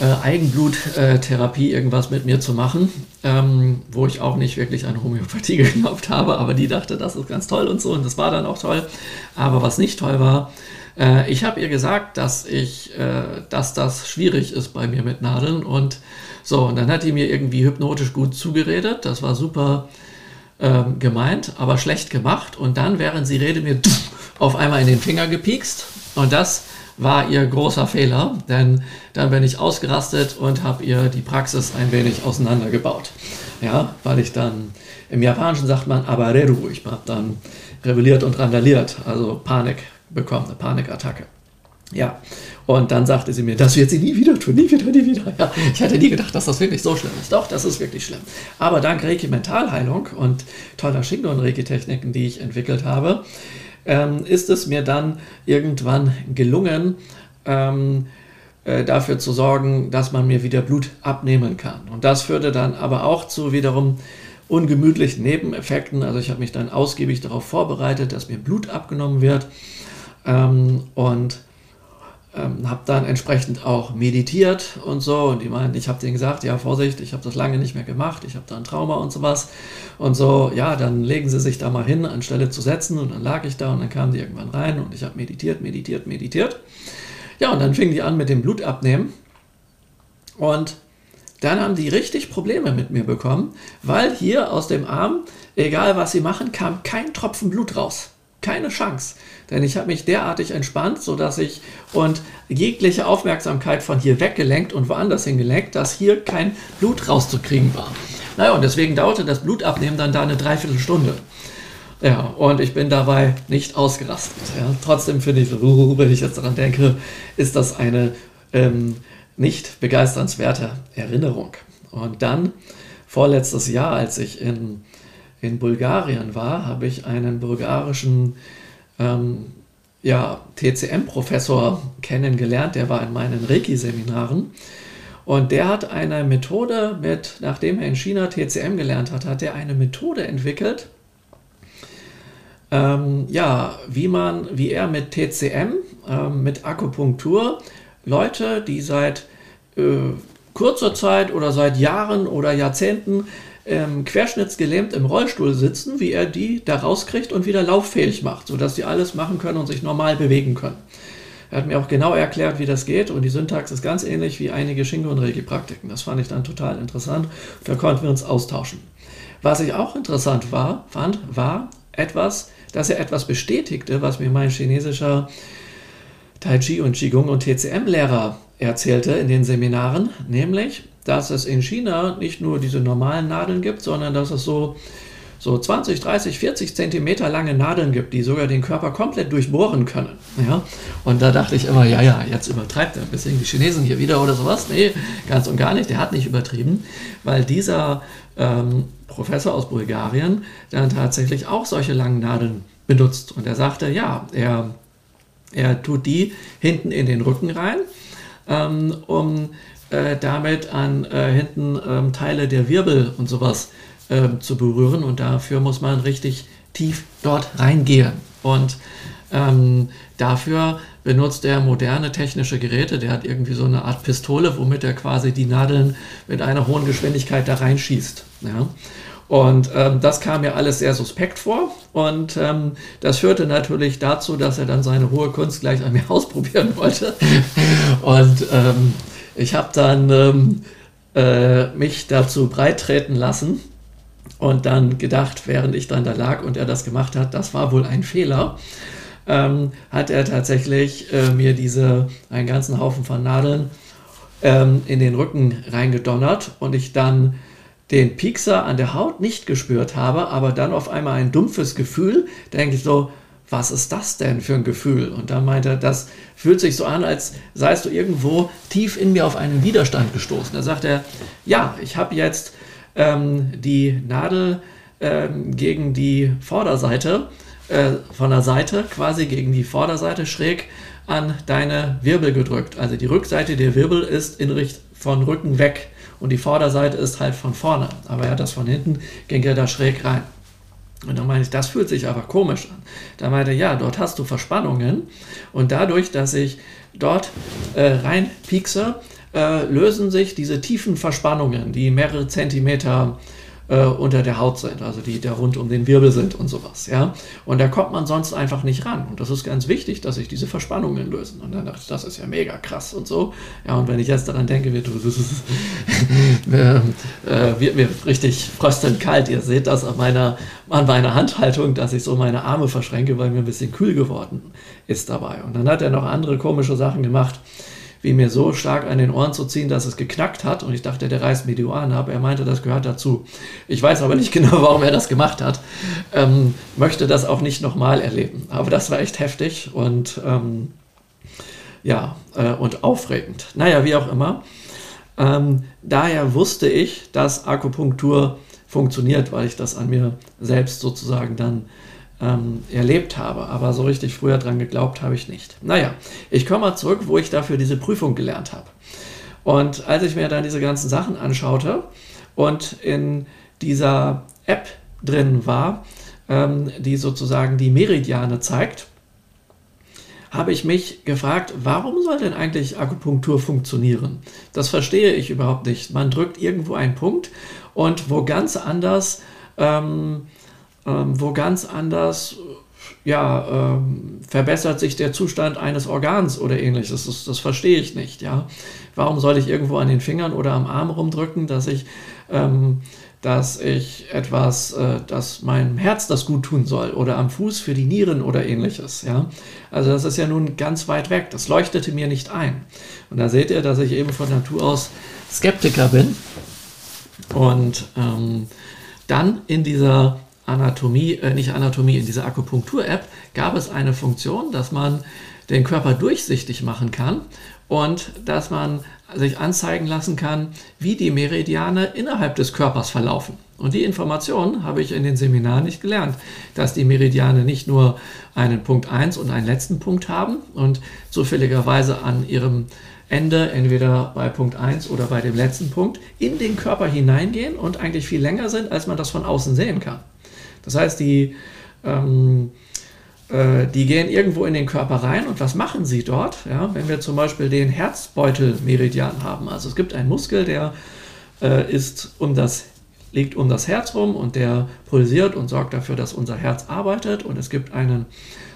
äh, Eigenbluttherapie irgendwas mit mir zu machen, ähm, wo ich auch nicht wirklich an Homöopathie geglaubt habe, aber die dachte, das ist ganz toll und so und das war dann auch toll. Aber was nicht toll war, äh, ich habe ihr gesagt, dass ich, äh, dass das schwierig ist bei mir mit Nadeln und so und dann hat die mir irgendwie hypnotisch gut zugeredet. Das war super ähm, gemeint, aber schlecht gemacht. Und dann, während sie redet, mir auf einmal in den Finger gepiekst. Und das war ihr großer Fehler, denn dann bin ich ausgerastet und habe ihr die Praxis ein wenig auseinandergebaut. Ja, weil ich dann, im Japanischen sagt man Abareru, ich habe dann rebelliert und randaliert, also Panik bekommen, eine Panikattacke. Ja, und dann sagte sie mir, das wird sie nie wieder tun, nie wieder, nie wieder. Ja, ich hätte nie gedacht, dass das wirklich so schlimm ist. Doch, das ist wirklich schlimm. Aber dank Reiki Mentalheilung und toller Shingo und Reiki-Techniken, die ich entwickelt habe, ähm, ist es mir dann irgendwann gelungen, ähm, äh, dafür zu sorgen, dass man mir wieder Blut abnehmen kann. Und das führte dann aber auch zu wiederum ungemütlichen Nebeneffekten. Also ich habe mich dann ausgiebig darauf vorbereitet, dass mir Blut abgenommen wird. Ähm, und ähm, habe dann entsprechend auch meditiert und so. Und die meinten, ich habe denen gesagt, ja, Vorsicht, ich habe das lange nicht mehr gemacht, ich habe da ein Trauma und sowas. Und so, ja, dann legen sie sich da mal hin, anstelle zu setzen. Und dann lag ich da und dann kamen die irgendwann rein und ich habe meditiert, meditiert, meditiert. Ja, und dann fingen die an mit dem Blutabnehmen. Und dann haben die richtig Probleme mit mir bekommen, weil hier aus dem Arm, egal was sie machen, kam kein Tropfen Blut raus. Keine Chance. Denn ich habe mich derartig entspannt, sodass ich und jegliche Aufmerksamkeit von hier weggelenkt und woanders hingelenkt, dass hier kein Blut rauszukriegen war. Naja, und deswegen dauerte das Blutabnehmen dann da eine Dreiviertelstunde. Ja, und ich bin dabei nicht ausgerastet. Ja. Trotzdem finde ich, wenn ich jetzt daran denke, ist das eine ähm, nicht begeisternswerte Erinnerung. Und dann, vorletztes Jahr, als ich in in Bulgarien war, habe ich einen bulgarischen ähm, ja, TCM-Professor kennengelernt, der war in meinen Reiki-Seminaren. Und der hat eine Methode mit, nachdem er in China TCM gelernt hat, hat er eine Methode entwickelt, ähm, ja, wie man, wie er mit TCM, ähm, mit Akupunktur, Leute, die seit äh, kurzer Zeit oder seit Jahren oder Jahrzehnten ähm, querschnittsgelähmt im Rollstuhl sitzen, wie er die da rauskriegt und wieder lauffähig macht, sodass sie alles machen können und sich normal bewegen können. Er hat mir auch genau erklärt, wie das geht und die Syntax ist ganz ähnlich wie einige Shingo- und Regi-Praktiken. Das fand ich dann total interessant. Da konnten wir uns austauschen. Was ich auch interessant war, fand, war etwas, dass er etwas bestätigte, was mir mein chinesischer Tai Chi und Qigong und TCM-Lehrer erzählte in den Seminaren, nämlich, dass es in China nicht nur diese normalen Nadeln gibt, sondern dass es so, so 20, 30, 40 Zentimeter lange Nadeln gibt, die sogar den Körper komplett durchbohren können. Ja? Und da dachte ich immer, ja, ja, jetzt übertreibt er ein bisschen die Chinesen hier wieder oder sowas. Nee, ganz und gar nicht, der hat nicht übertrieben, weil dieser ähm, Professor aus Bulgarien dann tatsächlich auch solche langen Nadeln benutzt. Und er sagte, ja, er, er tut die hinten in den Rücken rein, ähm, um äh, damit an äh, hinten ähm, Teile der Wirbel und sowas ähm, zu berühren. Und dafür muss man richtig tief dort reingehen. Und ähm, dafür benutzt er moderne technische Geräte. Der hat irgendwie so eine Art Pistole, womit er quasi die Nadeln mit einer hohen Geschwindigkeit da reinschießt. Ja? Und ähm, das kam mir alles sehr suspekt vor. Und ähm, das führte natürlich dazu, dass er dann seine hohe Kunst gleich an mir ausprobieren wollte. und ähm, ich habe dann ähm, äh, mich dazu breittreten lassen und dann gedacht, während ich dann da lag und er das gemacht hat, das war wohl ein Fehler. Ähm, hat er tatsächlich äh, mir diese einen ganzen Haufen von Nadeln ähm, in den Rücken reingedonnert und ich dann den Piekser an der Haut nicht gespürt habe, aber dann auf einmal ein dumpfes Gefühl, denke ich so, was ist das denn für ein Gefühl? Und dann meinte er, das fühlt sich so an, als seist du irgendwo tief in mir auf einen Widerstand gestoßen. Da sagt er, ja, ich habe jetzt ähm, die Nadel ähm, gegen die Vorderseite, äh, von der Seite quasi gegen die Vorderseite schräg an deine Wirbel gedrückt. Also die Rückseite der Wirbel ist in Richt von Rücken weg und die Vorderseite ist halt von vorne. Aber er hat das von hinten, ging er da schräg rein. Und dann meine ich, das fühlt sich aber komisch an. Da meinte er, ja, dort hast du Verspannungen und dadurch, dass ich dort äh, rein piekse, äh, lösen sich diese tiefen Verspannungen, die mehrere Zentimeter äh, unter der Haut sind, also die da rund um den Wirbel sind und sowas. Ja? Und da kommt man sonst einfach nicht ran. Und das ist ganz wichtig, dass sich diese Verspannungen lösen. Und dann dachte ich, das ist ja mega krass und so. Ja, und wenn ich jetzt daran denke, wird, äh, wird mir richtig fröstelnd kalt. Ihr seht das an meiner, an meiner Handhaltung, dass ich so meine Arme verschränke, weil mir ein bisschen kühl geworden ist dabei. Und dann hat er noch andere komische Sachen gemacht wie mir so stark an den Ohren zu ziehen, dass es geknackt hat. Und ich dachte, der reißt mir die Ohren ab. Er meinte, das gehört dazu. Ich weiß aber nicht genau, warum er das gemacht hat. Ähm, möchte das auch nicht nochmal erleben. Aber das war echt heftig und ähm, ja, äh, und aufregend. Naja, wie auch immer. Ähm, daher wusste ich, dass Akupunktur funktioniert, weil ich das an mir selbst sozusagen dann ähm, erlebt habe. Aber so richtig früher dran geglaubt habe ich nicht. Naja, ich komme mal zurück, wo ich dafür diese Prüfung gelernt habe. Und als ich mir dann diese ganzen Sachen anschaute und in dieser App drin war, ähm, die sozusagen die Meridiane zeigt, habe ich mich gefragt, warum soll denn eigentlich Akupunktur funktionieren? Das verstehe ich überhaupt nicht. Man drückt irgendwo einen Punkt und wo ganz anders ähm, ähm, wo ganz anders ja, ähm, verbessert sich der Zustand eines Organs oder ähnliches. Das, das, verstehe ich nicht. Ja? Warum soll ich irgendwo an den Fingern oder am Arm rumdrücken, dass ich, ähm, dass ich etwas, äh, dass meinem Herz das gut tun soll oder am Fuß für die Nieren oder ähnliches. Ja? Also das ist ja nun ganz weit weg. Das leuchtete mir nicht ein. Und da seht ihr, dass ich eben von Natur aus Skeptiker bin. Und ähm, dann in dieser Anatomie, äh, nicht Anatomie, in dieser Akupunktur-App gab es eine Funktion, dass man den Körper durchsichtig machen kann und dass man sich anzeigen lassen kann, wie die Meridiane innerhalb des Körpers verlaufen. Und die Information habe ich in den Seminaren nicht gelernt, dass die Meridiane nicht nur einen Punkt 1 und einen letzten Punkt haben und zufälligerweise an ihrem Ende, entweder bei Punkt 1 oder bei dem letzten Punkt, in den Körper hineingehen und eigentlich viel länger sind, als man das von außen sehen kann. Das heißt, die, ähm, äh, die gehen irgendwo in den Körper rein und was machen sie dort? Ja, wenn wir zum Beispiel den Herzbeutelmeridian haben, also es gibt einen Muskel, der äh, ist um das liegt um das Herz rum und der pulsiert und sorgt dafür, dass unser Herz arbeitet. Und es gibt einen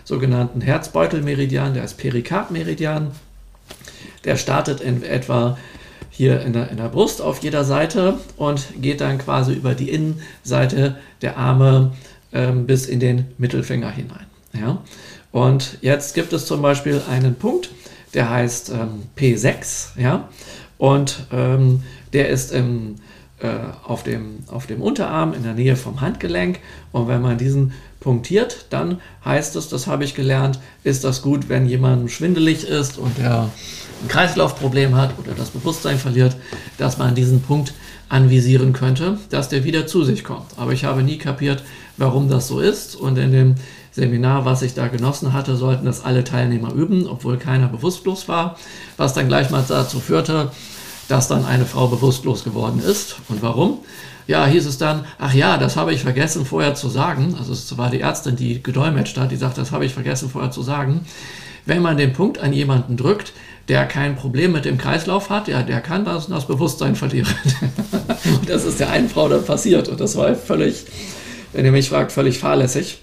sogenannten Herzbeutelmeridian, der ist Perikardmeridian. Der startet in etwa hier in der, in der Brust auf jeder Seite und geht dann quasi über die Innenseite der Arme ähm, bis in den Mittelfinger hinein. Ja? Und jetzt gibt es zum Beispiel einen Punkt, der heißt ähm, P6, ja? und ähm, der ist im, äh, auf, dem, auf dem Unterarm in der Nähe vom Handgelenk. Und wenn man diesen punktiert, dann heißt es, das habe ich gelernt, ist das gut, wenn jemand schwindelig ist und der ein Kreislaufproblem hat oder das Bewusstsein verliert, dass man diesen Punkt anvisieren könnte, dass der wieder zu sich kommt. Aber ich habe nie kapiert, warum das so ist. Und in dem Seminar, was ich da genossen hatte, sollten das alle Teilnehmer üben, obwohl keiner bewusstlos war, was dann gleich mal dazu führte, dass dann eine Frau bewusstlos geworden ist. Und warum? Ja, hieß es dann, ach ja, das habe ich vergessen vorher zu sagen. Also es war die Ärztin, die gedolmetscht hat, die sagt, das habe ich vergessen vorher zu sagen. Wenn man den Punkt an jemanden drückt, der kein Problem mit dem Kreislauf hat, ja, der kann das, das Bewusstsein verlieren. Und das ist der einen Frau dann passiert. Und das war völlig, wenn ihr mich fragt, völlig fahrlässig.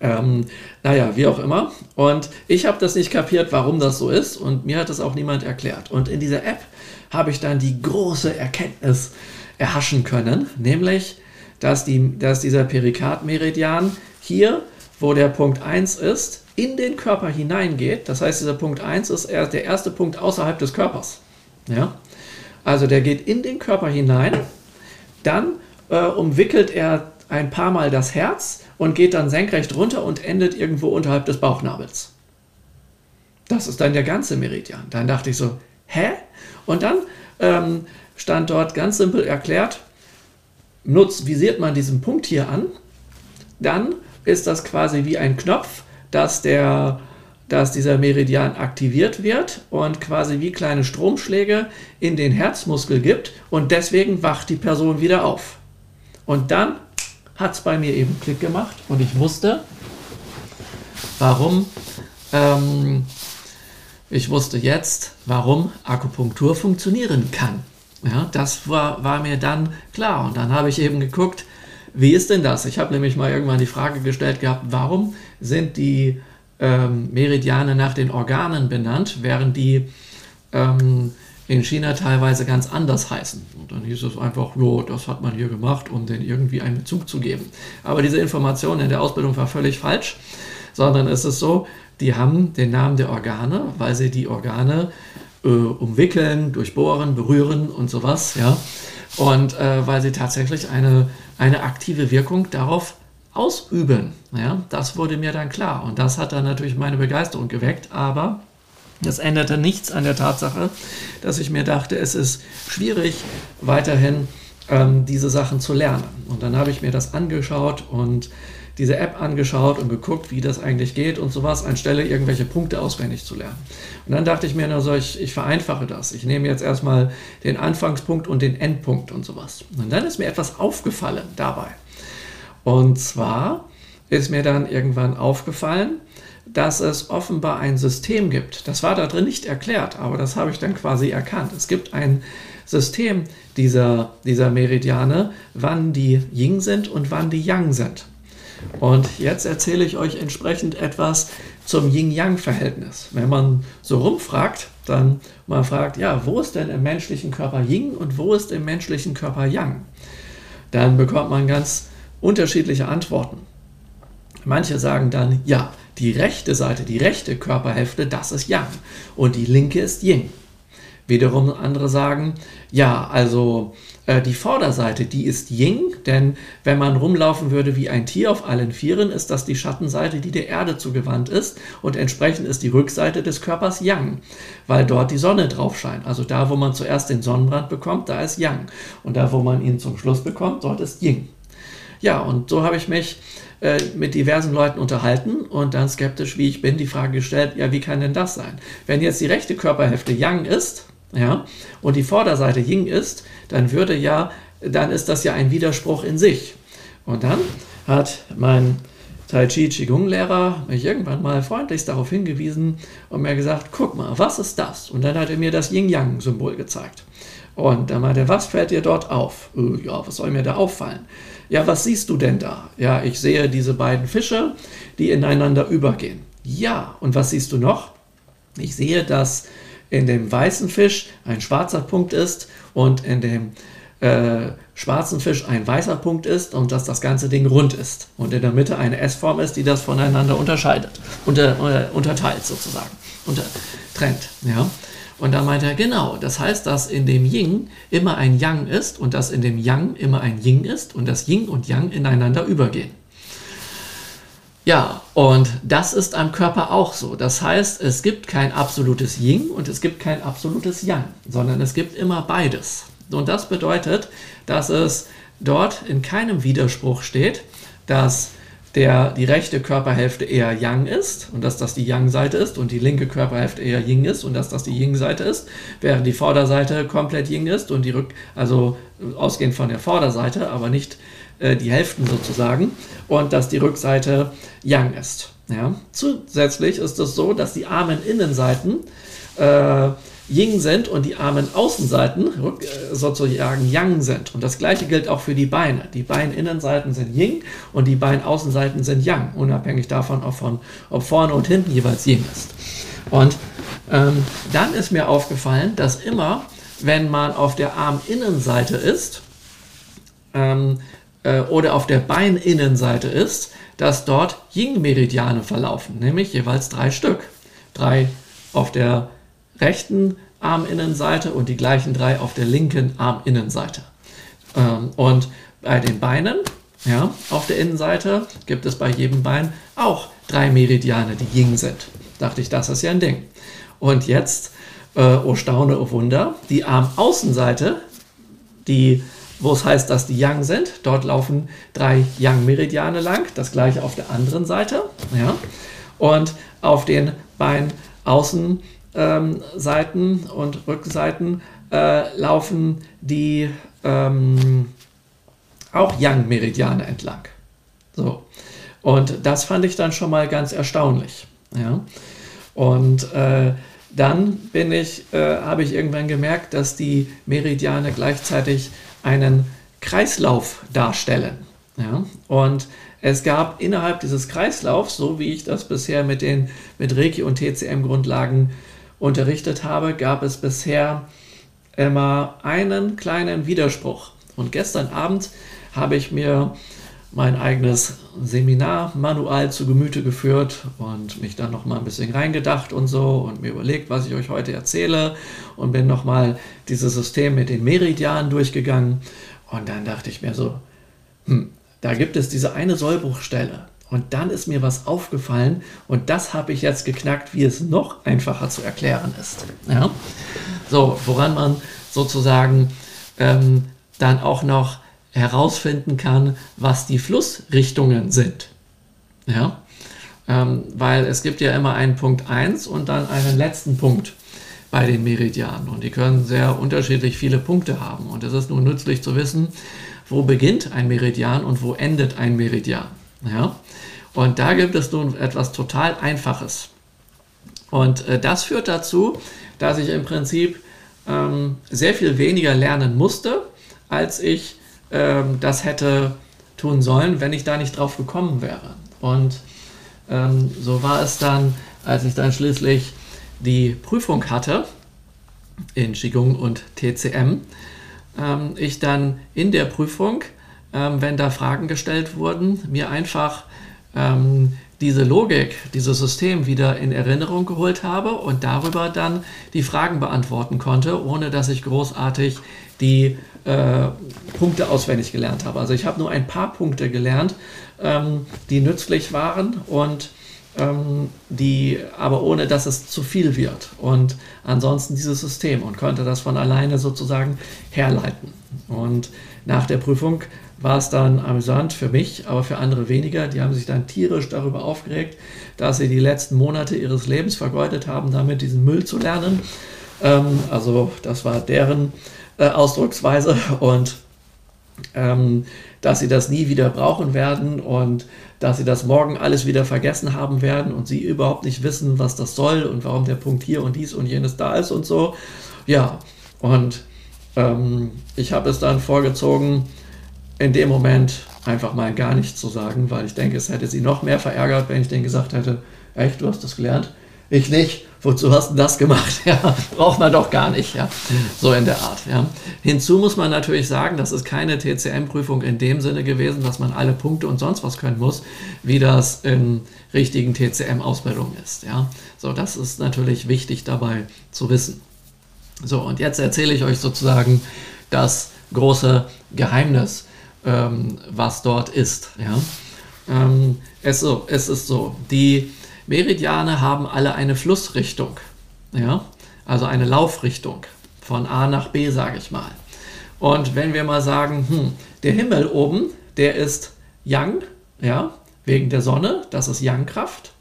Ähm, naja, wie auch immer. Und ich habe das nicht kapiert, warum das so ist. Und mir hat das auch niemand erklärt. Und in dieser App habe ich dann die große Erkenntnis erhaschen können, nämlich, dass, die, dass dieser Perikardmeridian hier, wo der Punkt 1 ist, in den Körper hineingeht. Das heißt, dieser Punkt 1 ist erst der erste Punkt außerhalb des Körpers. Ja? Also der geht in den Körper hinein, dann äh, umwickelt er ein paar Mal das Herz und geht dann senkrecht runter und endet irgendwo unterhalb des Bauchnabels. Das ist dann der ganze Meridian. Dann dachte ich so, hä? Und dann ähm, stand dort ganz simpel erklärt, nutzt, visiert man diesen Punkt hier an, dann ist das quasi wie ein Knopf, dass, der, dass dieser Meridian aktiviert wird und quasi wie kleine Stromschläge in den Herzmuskel gibt und deswegen wacht die Person wieder auf. Und dann hat es bei mir eben Klick gemacht und ich wusste, warum, ähm, ich wusste jetzt, warum Akupunktur funktionieren kann. Ja, das war, war mir dann klar. Und dann habe ich eben geguckt, wie ist denn das? Ich habe nämlich mal irgendwann die Frage gestellt gehabt, warum sind die ähm, Meridiane nach den Organen benannt, während die ähm, in China teilweise ganz anders heißen. Und dann hieß es einfach, jo, das hat man hier gemacht, um denen irgendwie einen Bezug zu geben. Aber diese Information in der Ausbildung war völlig falsch, sondern es ist so, die haben den Namen der Organe, weil sie die Organe äh, umwickeln, durchbohren, berühren und sowas, ja. Und äh, weil sie tatsächlich eine, eine aktive Wirkung darauf ausüben. Ja, das wurde mir dann klar. Und das hat dann natürlich meine Begeisterung geweckt, aber das änderte nichts an der Tatsache, dass ich mir dachte, es ist schwierig, weiterhin ähm, diese Sachen zu lernen. Und dann habe ich mir das angeschaut und diese App angeschaut und geguckt, wie das eigentlich geht und sowas, anstelle irgendwelche Punkte auswendig zu lernen. Und dann dachte ich mir, also ich, ich vereinfache das. Ich nehme jetzt erstmal den Anfangspunkt und den Endpunkt und sowas. Und dann ist mir etwas aufgefallen dabei. Und zwar ist mir dann irgendwann aufgefallen, dass es offenbar ein System gibt. Das war da drin nicht erklärt, aber das habe ich dann quasi erkannt. Es gibt ein System dieser, dieser Meridiane, wann die Yin sind und wann die Yang sind. Und jetzt erzähle ich euch entsprechend etwas zum Yin-Yang-Verhältnis. Wenn man so rumfragt, dann man fragt, ja, wo ist denn im menschlichen Körper Yin und wo ist im menschlichen Körper Yang? Dann bekommt man ganz unterschiedliche Antworten. Manche sagen dann, ja, die rechte Seite, die rechte Körperhälfte, das ist Yang und die linke ist Yin. Wiederum andere sagen, ja, also äh, die Vorderseite, die ist Yin, denn wenn man rumlaufen würde wie ein Tier auf allen Vieren, ist das die Schattenseite, die der Erde zugewandt ist und entsprechend ist die Rückseite des Körpers Yang, weil dort die Sonne drauf scheint. Also da, wo man zuerst den Sonnenbrand bekommt, da ist Yang und da, wo man ihn zum Schluss bekommt, dort ist Yin. Ja, und so habe ich mich äh, mit diversen Leuten unterhalten und dann skeptisch, wie ich bin, die Frage gestellt, ja, wie kann denn das sein? Wenn jetzt die rechte Körperhälfte Yang ist, ja, und die Vorderseite Yin ist, dann würde ja, dann ist das ja ein Widerspruch in sich. Und dann hat mein Tai Chi Qigong Lehrer mich irgendwann mal freundlichst darauf hingewiesen und mir gesagt, guck mal, was ist das? Und dann hat er mir das Yin Yang Symbol gezeigt. Und dann meinte er, was fällt dir dort auf? Äh, ja, was soll mir da auffallen? Ja, was siehst du denn da? Ja, ich sehe diese beiden Fische, die ineinander übergehen. Ja, und was siehst du noch? Ich sehe, dass in dem weißen Fisch ein schwarzer Punkt ist und in dem äh, schwarzen Fisch ein weißer Punkt ist und dass das ganze Ding rund ist und in der Mitte eine S-Form ist, die das voneinander unterscheidet, unter, äh, unterteilt sozusagen, unter, trennt. Ja? Und da meint er, genau, das heißt, dass in dem Yin immer ein Yang ist und dass in dem Yang immer ein Yin ist und dass Yin und Yang ineinander übergehen. Ja, und das ist am Körper auch so. Das heißt, es gibt kein absolutes Yin und es gibt kein absolutes Yang, sondern es gibt immer beides. Und das bedeutet, dass es dort in keinem Widerspruch steht, dass der, die rechte Körperhälfte eher Yang ist und dass das die Yang-Seite ist und die linke Körperhälfte eher Yin ist und dass das die Yin-Seite ist, während die Vorderseite komplett Yin ist und die Rück, also ausgehend von der Vorderseite, aber nicht äh, die Hälften sozusagen, und dass die Rückseite Yang ist. Ja. Zusätzlich ist es so, dass die Armen-Innenseiten äh, Yin sind und die armen Außenseiten äh, sozusagen Yang sind. Und das gleiche gilt auch für die Beine. Die Beininnenseiten sind Yin und die Beinaußenseiten sind Yang, unabhängig davon, ob, von, ob vorne und hinten jeweils Yin ist. Und ähm, dann ist mir aufgefallen, dass immer, wenn man auf der Arminnenseite ist ähm, äh, oder auf der Beininnenseite ist, dass dort Yin-Meridiane verlaufen, nämlich jeweils drei Stück. Drei auf der rechten Arminnenseite und die gleichen drei auf der linken Arminnenseite. Ähm, und bei den Beinen, ja, auf der Innenseite gibt es bei jedem Bein auch drei Meridiane, die Yin sind. Dachte ich, das ist ja ein Ding. Und jetzt, äh, oh Staune, oh Wunder, die Armaußenseite, die, wo es heißt, dass die Yang sind, dort laufen drei Yang-Meridiane lang, das gleiche auf der anderen Seite. Ja. Und auf den Beinaußenseiten ähm, und Rückseiten äh, laufen die ähm, auch Yang-Meridiane entlang. So. Und das fand ich dann schon mal ganz erstaunlich. Ja. Und äh, dann bin ich, äh, habe ich irgendwann gemerkt, dass die Meridiane gleichzeitig einen Kreislauf darstellen. Ja? Und es gab innerhalb dieses Kreislaufs, so wie ich das bisher mit den mit Reiki und TCM-Grundlagen unterrichtet habe, gab es bisher immer einen kleinen Widerspruch. Und gestern Abend habe ich mir mein eigenes Seminarmanual zu Gemüte geführt und mich dann noch mal ein bisschen reingedacht und so und mir überlegt, was ich euch heute erzähle und bin noch mal dieses System mit den Meridianen durchgegangen und dann dachte ich mir so, hm, da gibt es diese eine Sollbruchstelle und dann ist mir was aufgefallen und das habe ich jetzt geknackt, wie es noch einfacher zu erklären ist. Ja? So, woran man sozusagen ähm, dann auch noch herausfinden kann, was die Flussrichtungen sind. Ja? Ähm, weil es gibt ja immer einen Punkt 1 und dann einen letzten Punkt bei den Meridianen. Und die können sehr unterschiedlich viele Punkte haben. Und es ist nun nützlich zu wissen, wo beginnt ein Meridian und wo endet ein Meridian. Ja? Und da gibt es nun etwas total Einfaches. Und äh, das führt dazu, dass ich im Prinzip ähm, sehr viel weniger lernen musste, als ich ähm, das hätte tun sollen, wenn ich da nicht drauf gekommen wäre. Und ähm, so war es dann, als ich dann schließlich die Prüfung hatte in Qigong und TCM, ähm, ich dann in der Prüfung, ähm, wenn da Fragen gestellt wurden, mir einfach ähm, diese Logik, dieses System wieder in Erinnerung geholt habe und darüber dann die Fragen beantworten konnte, ohne dass ich großartig die äh, Punkte auswendig gelernt habe. Also ich habe nur ein paar Punkte gelernt, ähm, die nützlich waren und ähm, die, aber ohne dass es zu viel wird. Und ansonsten dieses System und konnte das von alleine sozusagen herleiten. Und nach der Prüfung war es dann amüsant für mich, aber für andere weniger. Die haben sich dann tierisch darüber aufgeregt, dass sie die letzten Monate ihres Lebens vergeudet haben, damit diesen Müll zu lernen. Ähm, also das war deren äh, Ausdrucksweise und ähm, dass sie das nie wieder brauchen werden und dass sie das morgen alles wieder vergessen haben werden und sie überhaupt nicht wissen, was das soll und warum der Punkt hier und dies und jenes da ist und so. Ja, und ähm, ich habe es dann vorgezogen, in dem Moment einfach mal gar nichts zu sagen, weil ich denke, es hätte sie noch mehr verärgert, wenn ich denen gesagt hätte, echt, du hast das gelernt? Ich nicht. Wozu hast du das gemacht? Ja, braucht man doch gar nicht. Ja, so in der Art. Ja. Hinzu muss man natürlich sagen, das ist keine TCM-Prüfung in dem Sinne gewesen, dass man alle Punkte und sonst was können muss, wie das in richtigen TCM-Ausbildungen ist. Ja, so das ist natürlich wichtig dabei zu wissen. So und jetzt erzähle ich euch sozusagen das große Geheimnis, ähm, was dort ist. Ja, ähm, es, so, es ist so die Meridiane haben alle eine Flussrichtung, ja? also eine Laufrichtung von A nach B, sage ich mal. Und wenn wir mal sagen, hm, der Himmel oben, der ist Yang, ja, wegen der Sonne, das ist Yang-Kraft.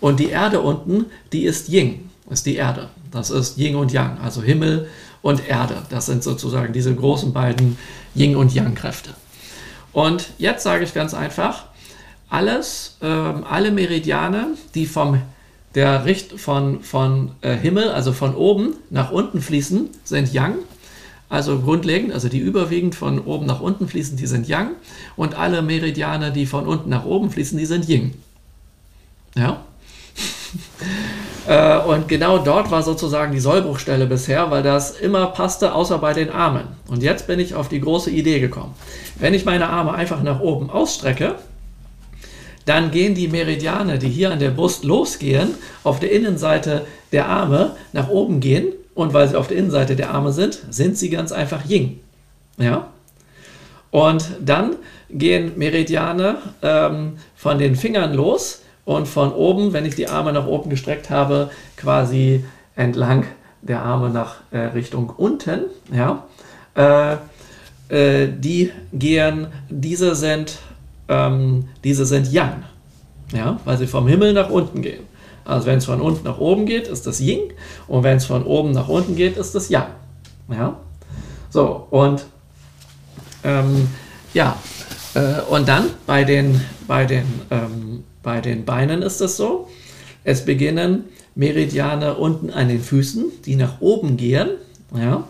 Und die Erde unten, die ist Ying, ist die Erde. Das ist Yin und Yang, also Himmel und Erde. Das sind sozusagen diese großen beiden Yin und Yang-Kräfte. Und jetzt sage ich ganz einfach, alles, ähm, alle Meridiane, die vom der Richt von, von äh, Himmel, also von oben nach unten fließen, sind Yang. Also grundlegend, also die überwiegend von oben nach unten fließen, die sind Yang. Und alle Meridiane, die von unten nach oben fließen, die sind Yin. Ja? Äh, und genau dort war sozusagen die Sollbruchstelle bisher, weil das immer passte, außer bei den Armen. Und jetzt bin ich auf die große Idee gekommen. Wenn ich meine Arme einfach nach oben ausstrecke, dann gehen die Meridiane, die hier an der Brust losgehen, auf der Innenseite der Arme nach oben gehen. Und weil sie auf der Innenseite der Arme sind, sind sie ganz einfach Yin. Ja? Und dann gehen Meridiane ähm, von den Fingern los und von oben, wenn ich die Arme nach oben gestreckt habe, quasi entlang der Arme nach äh, Richtung unten, ja, äh, äh, die gehen, diese sind, ähm, diese sind Yang, ja, weil sie vom Himmel nach unten gehen. Also wenn es von unten nach oben geht, ist das Yin und wenn es von oben nach unten geht, ist das Yang, ja. So und ähm, ja, äh, und dann bei den, bei den ähm, bei den Beinen ist es so. Es beginnen Meridiane unten an den Füßen, die nach oben gehen. Ja,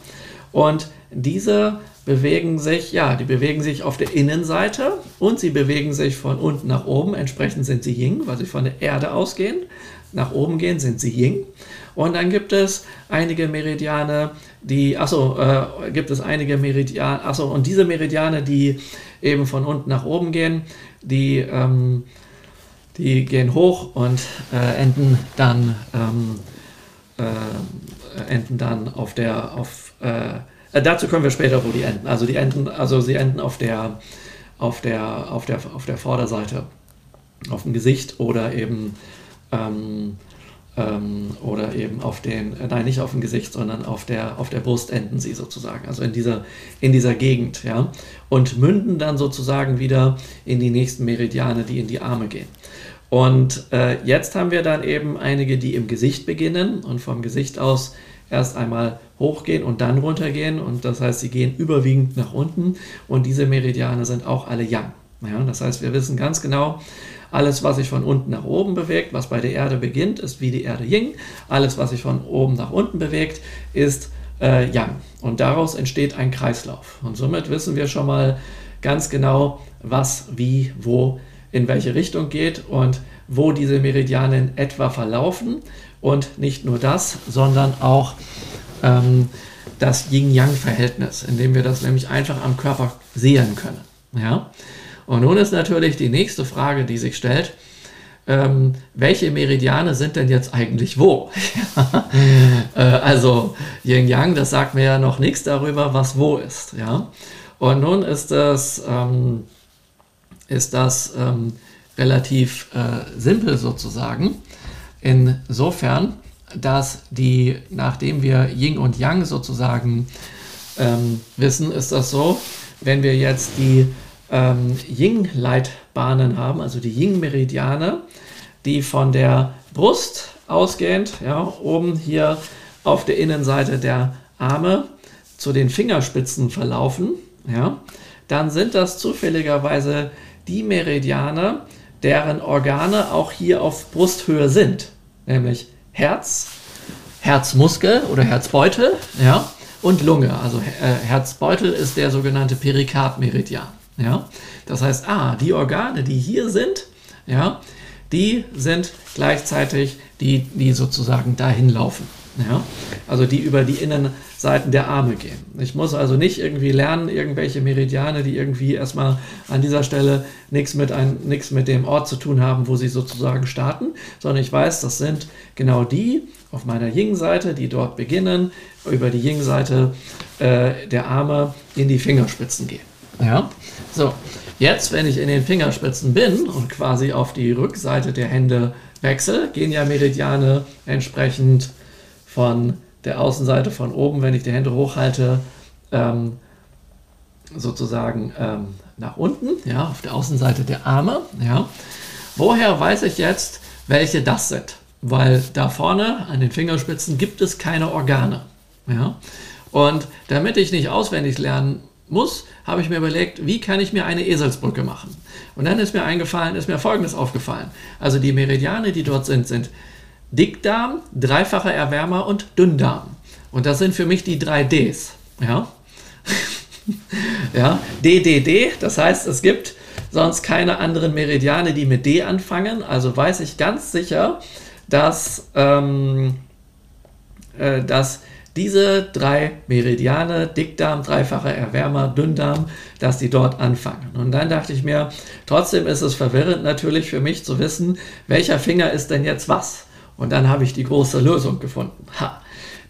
und diese bewegen sich, ja, die bewegen sich auf der Innenseite und sie bewegen sich von unten nach oben. Entsprechend sind sie Ying, weil sie von der Erde ausgehen. Nach oben gehen sind sie Ying. Und dann gibt es einige Meridiane, die, achso, äh, gibt es einige Meridiane, achso, und diese Meridiane, die eben von unten nach oben gehen, die ähm, die gehen hoch und äh, enden dann ähm, äh, enden dann auf der auf äh, dazu kommen wir später, wo die enden. Also die enden, also sie enden auf der auf der auf der auf der Vorderseite, auf dem Gesicht oder eben ähm, ähm, oder eben auf den, äh, nein, nicht auf dem Gesicht, sondern auf der, auf der Brust enden sie sozusagen, also in dieser, in dieser Gegend, ja, und münden dann sozusagen wieder in die nächsten Meridiane, die in die Arme gehen. Und äh, jetzt haben wir dann eben einige, die im Gesicht beginnen und vom Gesicht aus erst einmal hochgehen und dann runtergehen. Und das heißt, sie gehen überwiegend nach unten. Und diese Meridiane sind auch alle Yang. Ja, das heißt, wir wissen ganz genau, alles, was sich von unten nach oben bewegt, was bei der Erde beginnt, ist wie die Erde Yin. Alles, was sich von oben nach unten bewegt, ist äh, Yang. Und daraus entsteht ein Kreislauf. Und somit wissen wir schon mal ganz genau, was, wie, wo in welche Richtung geht und wo diese Meridiane in etwa verlaufen. Und nicht nur das, sondern auch ähm, das Yin-Yang-Verhältnis, indem wir das nämlich einfach am Körper sehen können. Ja? Und nun ist natürlich die nächste Frage, die sich stellt, ähm, welche Meridiane sind denn jetzt eigentlich wo? äh, also Yin-Yang, das sagt mir ja noch nichts darüber, was wo ist. Ja? Und nun ist das, ähm, ist das ähm, relativ äh, simpel sozusagen. Insofern, dass die, nachdem wir Yin und Yang sozusagen ähm, wissen, ist das so, wenn wir jetzt die ähm, Yin-Leitbahnen haben, also die Yin-Meridiane, die von der Brust ausgehend, ja, oben hier auf der Innenseite der Arme zu den Fingerspitzen verlaufen, ja, dann sind das zufälligerweise die Meridiane, deren Organe auch hier auf Brusthöhe sind, nämlich Herz, Herzmuskel oder Herzbeutel, ja, und Lunge. Also äh, Herzbeutel ist der sogenannte Perikardmeridian. Ja? Das heißt, ah, die Organe, die hier sind, ja, die sind gleichzeitig die, die sozusagen dahin laufen. Ja? Also die über die Innenseiten der Arme gehen. Ich muss also nicht irgendwie lernen, irgendwelche Meridiane, die irgendwie erstmal an dieser Stelle nichts mit, ein, nichts mit dem Ort zu tun haben, wo sie sozusagen starten, sondern ich weiß, das sind genau die auf meiner Yin-Seite, die dort beginnen, über die Yin-Seite äh, der Arme in die Fingerspitzen gehen. Ja, so. Jetzt, wenn ich in den Fingerspitzen bin und quasi auf die Rückseite der Hände wechsle, gehen ja Meridiane entsprechend von der Außenseite von oben, wenn ich die Hände hochhalte, ähm, sozusagen ähm, nach unten, ja, auf der Außenseite der Arme. Ja. Woher weiß ich jetzt, welche das sind? Weil da vorne an den Fingerspitzen gibt es keine Organe. Ja. Und damit ich nicht auswendig lernen muss, habe ich mir überlegt, wie kann ich mir eine Eselsbrücke machen? Und dann ist mir eingefallen, ist mir Folgendes aufgefallen. Also die Meridiane, die dort sind, sind Dickdarm, dreifacher Erwärmer und Dünndarm. Und das sind für mich die drei Ds. Ja, ja DDD, das heißt, es gibt sonst keine anderen Meridiane, die mit D anfangen. Also weiß ich ganz sicher, dass, ähm, äh, dass diese drei Meridiane, Dickdarm, dreifacher Erwärmer, Dünndarm, dass die dort anfangen. Und dann dachte ich mir, trotzdem ist es verwirrend natürlich für mich zu wissen, welcher Finger ist denn jetzt was? Und dann habe ich die große Lösung gefunden. Ha.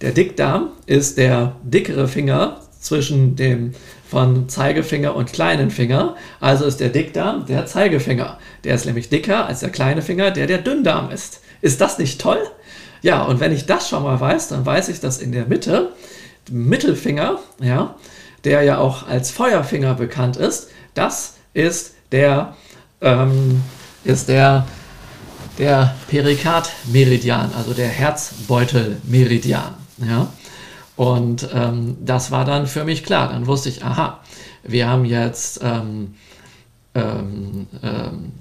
Der Dickdarm ist der dickere Finger zwischen dem von Zeigefinger und kleinen Finger. Also ist der Dickdarm der Zeigefinger. Der ist nämlich dicker als der kleine Finger, der der Dünndarm ist. Ist das nicht toll? Ja, und wenn ich das schon mal weiß, dann weiß ich, dass in der Mitte, Mittelfinger, ja, der ja auch als Feuerfinger bekannt ist, das ist der, ähm, ist der, der Perikardmeridian, also der Herzbeutelmeridian. Ja. Und ähm, das war dann für mich klar. Dann wusste ich, aha, wir haben jetzt ähm, ähm, ähm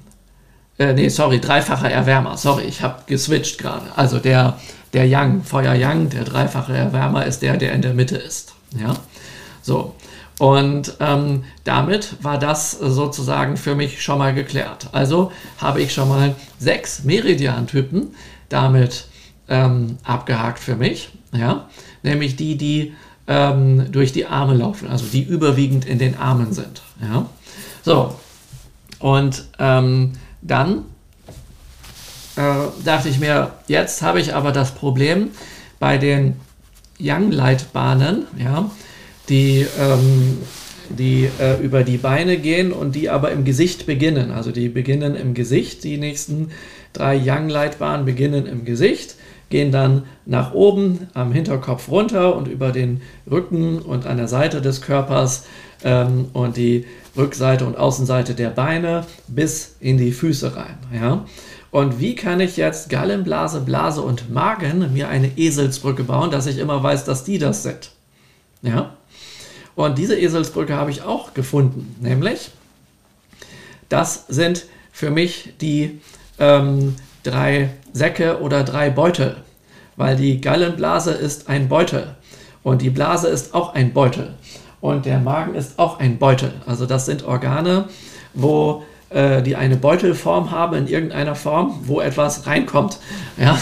äh, nee, sorry, dreifacher Erwärmer. Sorry, ich habe geswitcht gerade. Also der, der Yang, Feuer Yang, der dreifache Erwärmer ist der, der in der Mitte ist. Ja, so. Und ähm, damit war das sozusagen für mich schon mal geklärt. Also habe ich schon mal sechs Meridiantypen damit ähm, abgehakt für mich. Ja, nämlich die, die ähm, durch die Arme laufen, also die überwiegend in den Armen sind. Ja, so. Und ähm, dann äh, dachte ich mir, jetzt habe ich aber das Problem bei den Young-Leitbahnen, ja, die, ähm, die äh, über die Beine gehen und die aber im Gesicht beginnen. Also die beginnen im Gesicht, die nächsten drei Young-Leitbahnen beginnen im Gesicht, gehen dann nach oben am Hinterkopf runter und über den Rücken und an der Seite des Körpers ähm, und die Rückseite und Außenseite der Beine bis in die Füße rein. Ja? Und wie kann ich jetzt Gallenblase, Blase und Magen mir eine Eselsbrücke bauen, dass ich immer weiß, dass die das sind? Ja? Und diese Eselsbrücke habe ich auch gefunden, nämlich das sind für mich die ähm, drei Säcke oder drei Beutel, weil die Gallenblase ist ein Beutel und die Blase ist auch ein Beutel und der Magen ist auch ein Beutel. Also das sind Organe, wo äh, die eine Beutelform haben in irgendeiner Form, wo etwas reinkommt. Ja?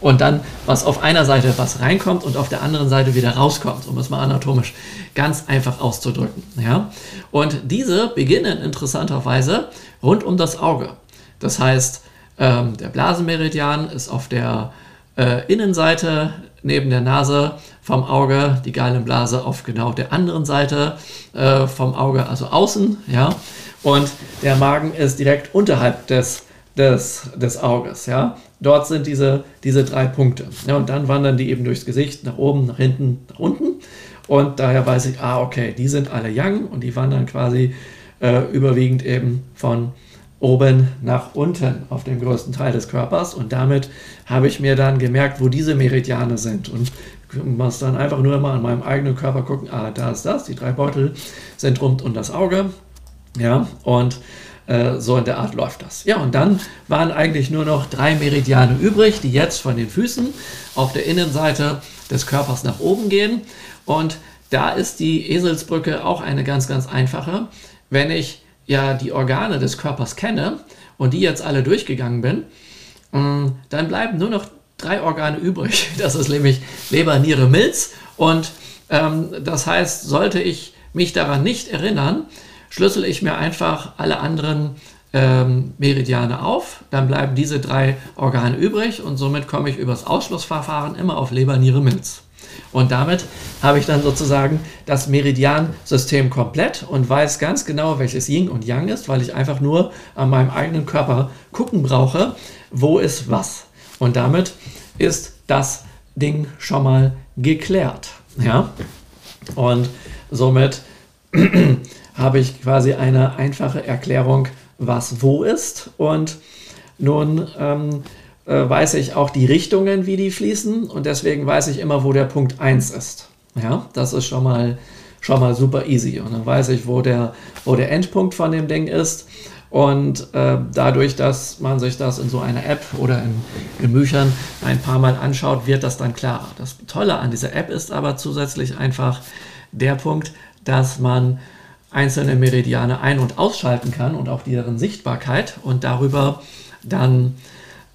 Und dann was auf einer Seite was reinkommt und auf der anderen Seite wieder rauskommt, um es mal anatomisch ganz einfach auszudrücken. Ja? Und diese beginnen interessanterweise rund um das Auge. Das heißt, ähm, der Blasenmeridian ist auf der äh, Innenseite neben der Nase vom Auge, die Gallenblase auf genau der anderen Seite äh, vom Auge, also außen, ja. Und der Magen ist direkt unterhalb des, des, des Auges, ja. Dort sind diese, diese drei Punkte. Ja, und dann wandern die eben durchs Gesicht, nach oben, nach hinten, nach unten. Und daher weiß ich, ah, okay, die sind alle Yang und die wandern quasi äh, überwiegend eben von oben nach unten auf dem größten Teil des Körpers und damit habe ich mir dann gemerkt, wo diese Meridiane sind und muss dann einfach nur mal an meinem eigenen Körper gucken, ah, da ist das, die drei Beutel sind rund um das Auge, ja, und äh, so in der Art läuft das. Ja, und dann waren eigentlich nur noch drei Meridiane übrig, die jetzt von den Füßen auf der Innenseite des Körpers nach oben gehen und da ist die Eselsbrücke auch eine ganz, ganz einfache. Wenn ich ja die Organe des Körpers kenne und die jetzt alle durchgegangen bin, mm, dann bleiben nur noch drei Organe übrig. Das ist nämlich Leber, Niere, Milz. Und ähm, das heißt, sollte ich mich daran nicht erinnern, schlüssel ich mir einfach alle anderen ähm, Meridiane auf. Dann bleiben diese drei Organe übrig und somit komme ich übers Ausschlussverfahren immer auf Leber, Niere, Milz. Und damit habe ich dann sozusagen das Meridiansystem komplett und weiß ganz genau, welches Yin und Yang ist, weil ich einfach nur an meinem eigenen Körper gucken brauche, wo ist was. Und damit ist das Ding schon mal geklärt. Ja? Und somit habe ich quasi eine einfache Erklärung, was wo ist. Und nun ähm, äh, weiß ich auch die Richtungen, wie die fließen und deswegen weiß ich immer, wo der Punkt 1 ist. Ja, das ist schon mal, schon mal super easy und dann weiß ich, wo der, wo der Endpunkt von dem Ding ist Und äh, dadurch, dass man sich das in so einer App oder in, Büchern ein paar Mal anschaut, wird das dann klarer. Das Tolle an dieser App ist aber zusätzlich einfach der Punkt, dass man einzelne Meridiane ein- und ausschalten kann und auch deren Sichtbarkeit und darüber dann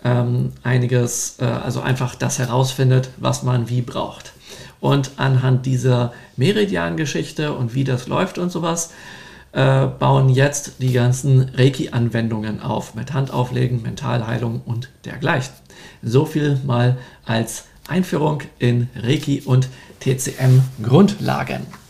ähm, einiges, äh, also einfach das herausfindet, was man wie braucht. Und anhand dieser Meridian-Geschichte und wie das läuft und sowas, äh, bauen jetzt die ganzen Reiki-Anwendungen auf mit Handauflegen, Mentalheilung und dergleichen. So viel mal als Einführung in Reiki und TCM Grundlagen.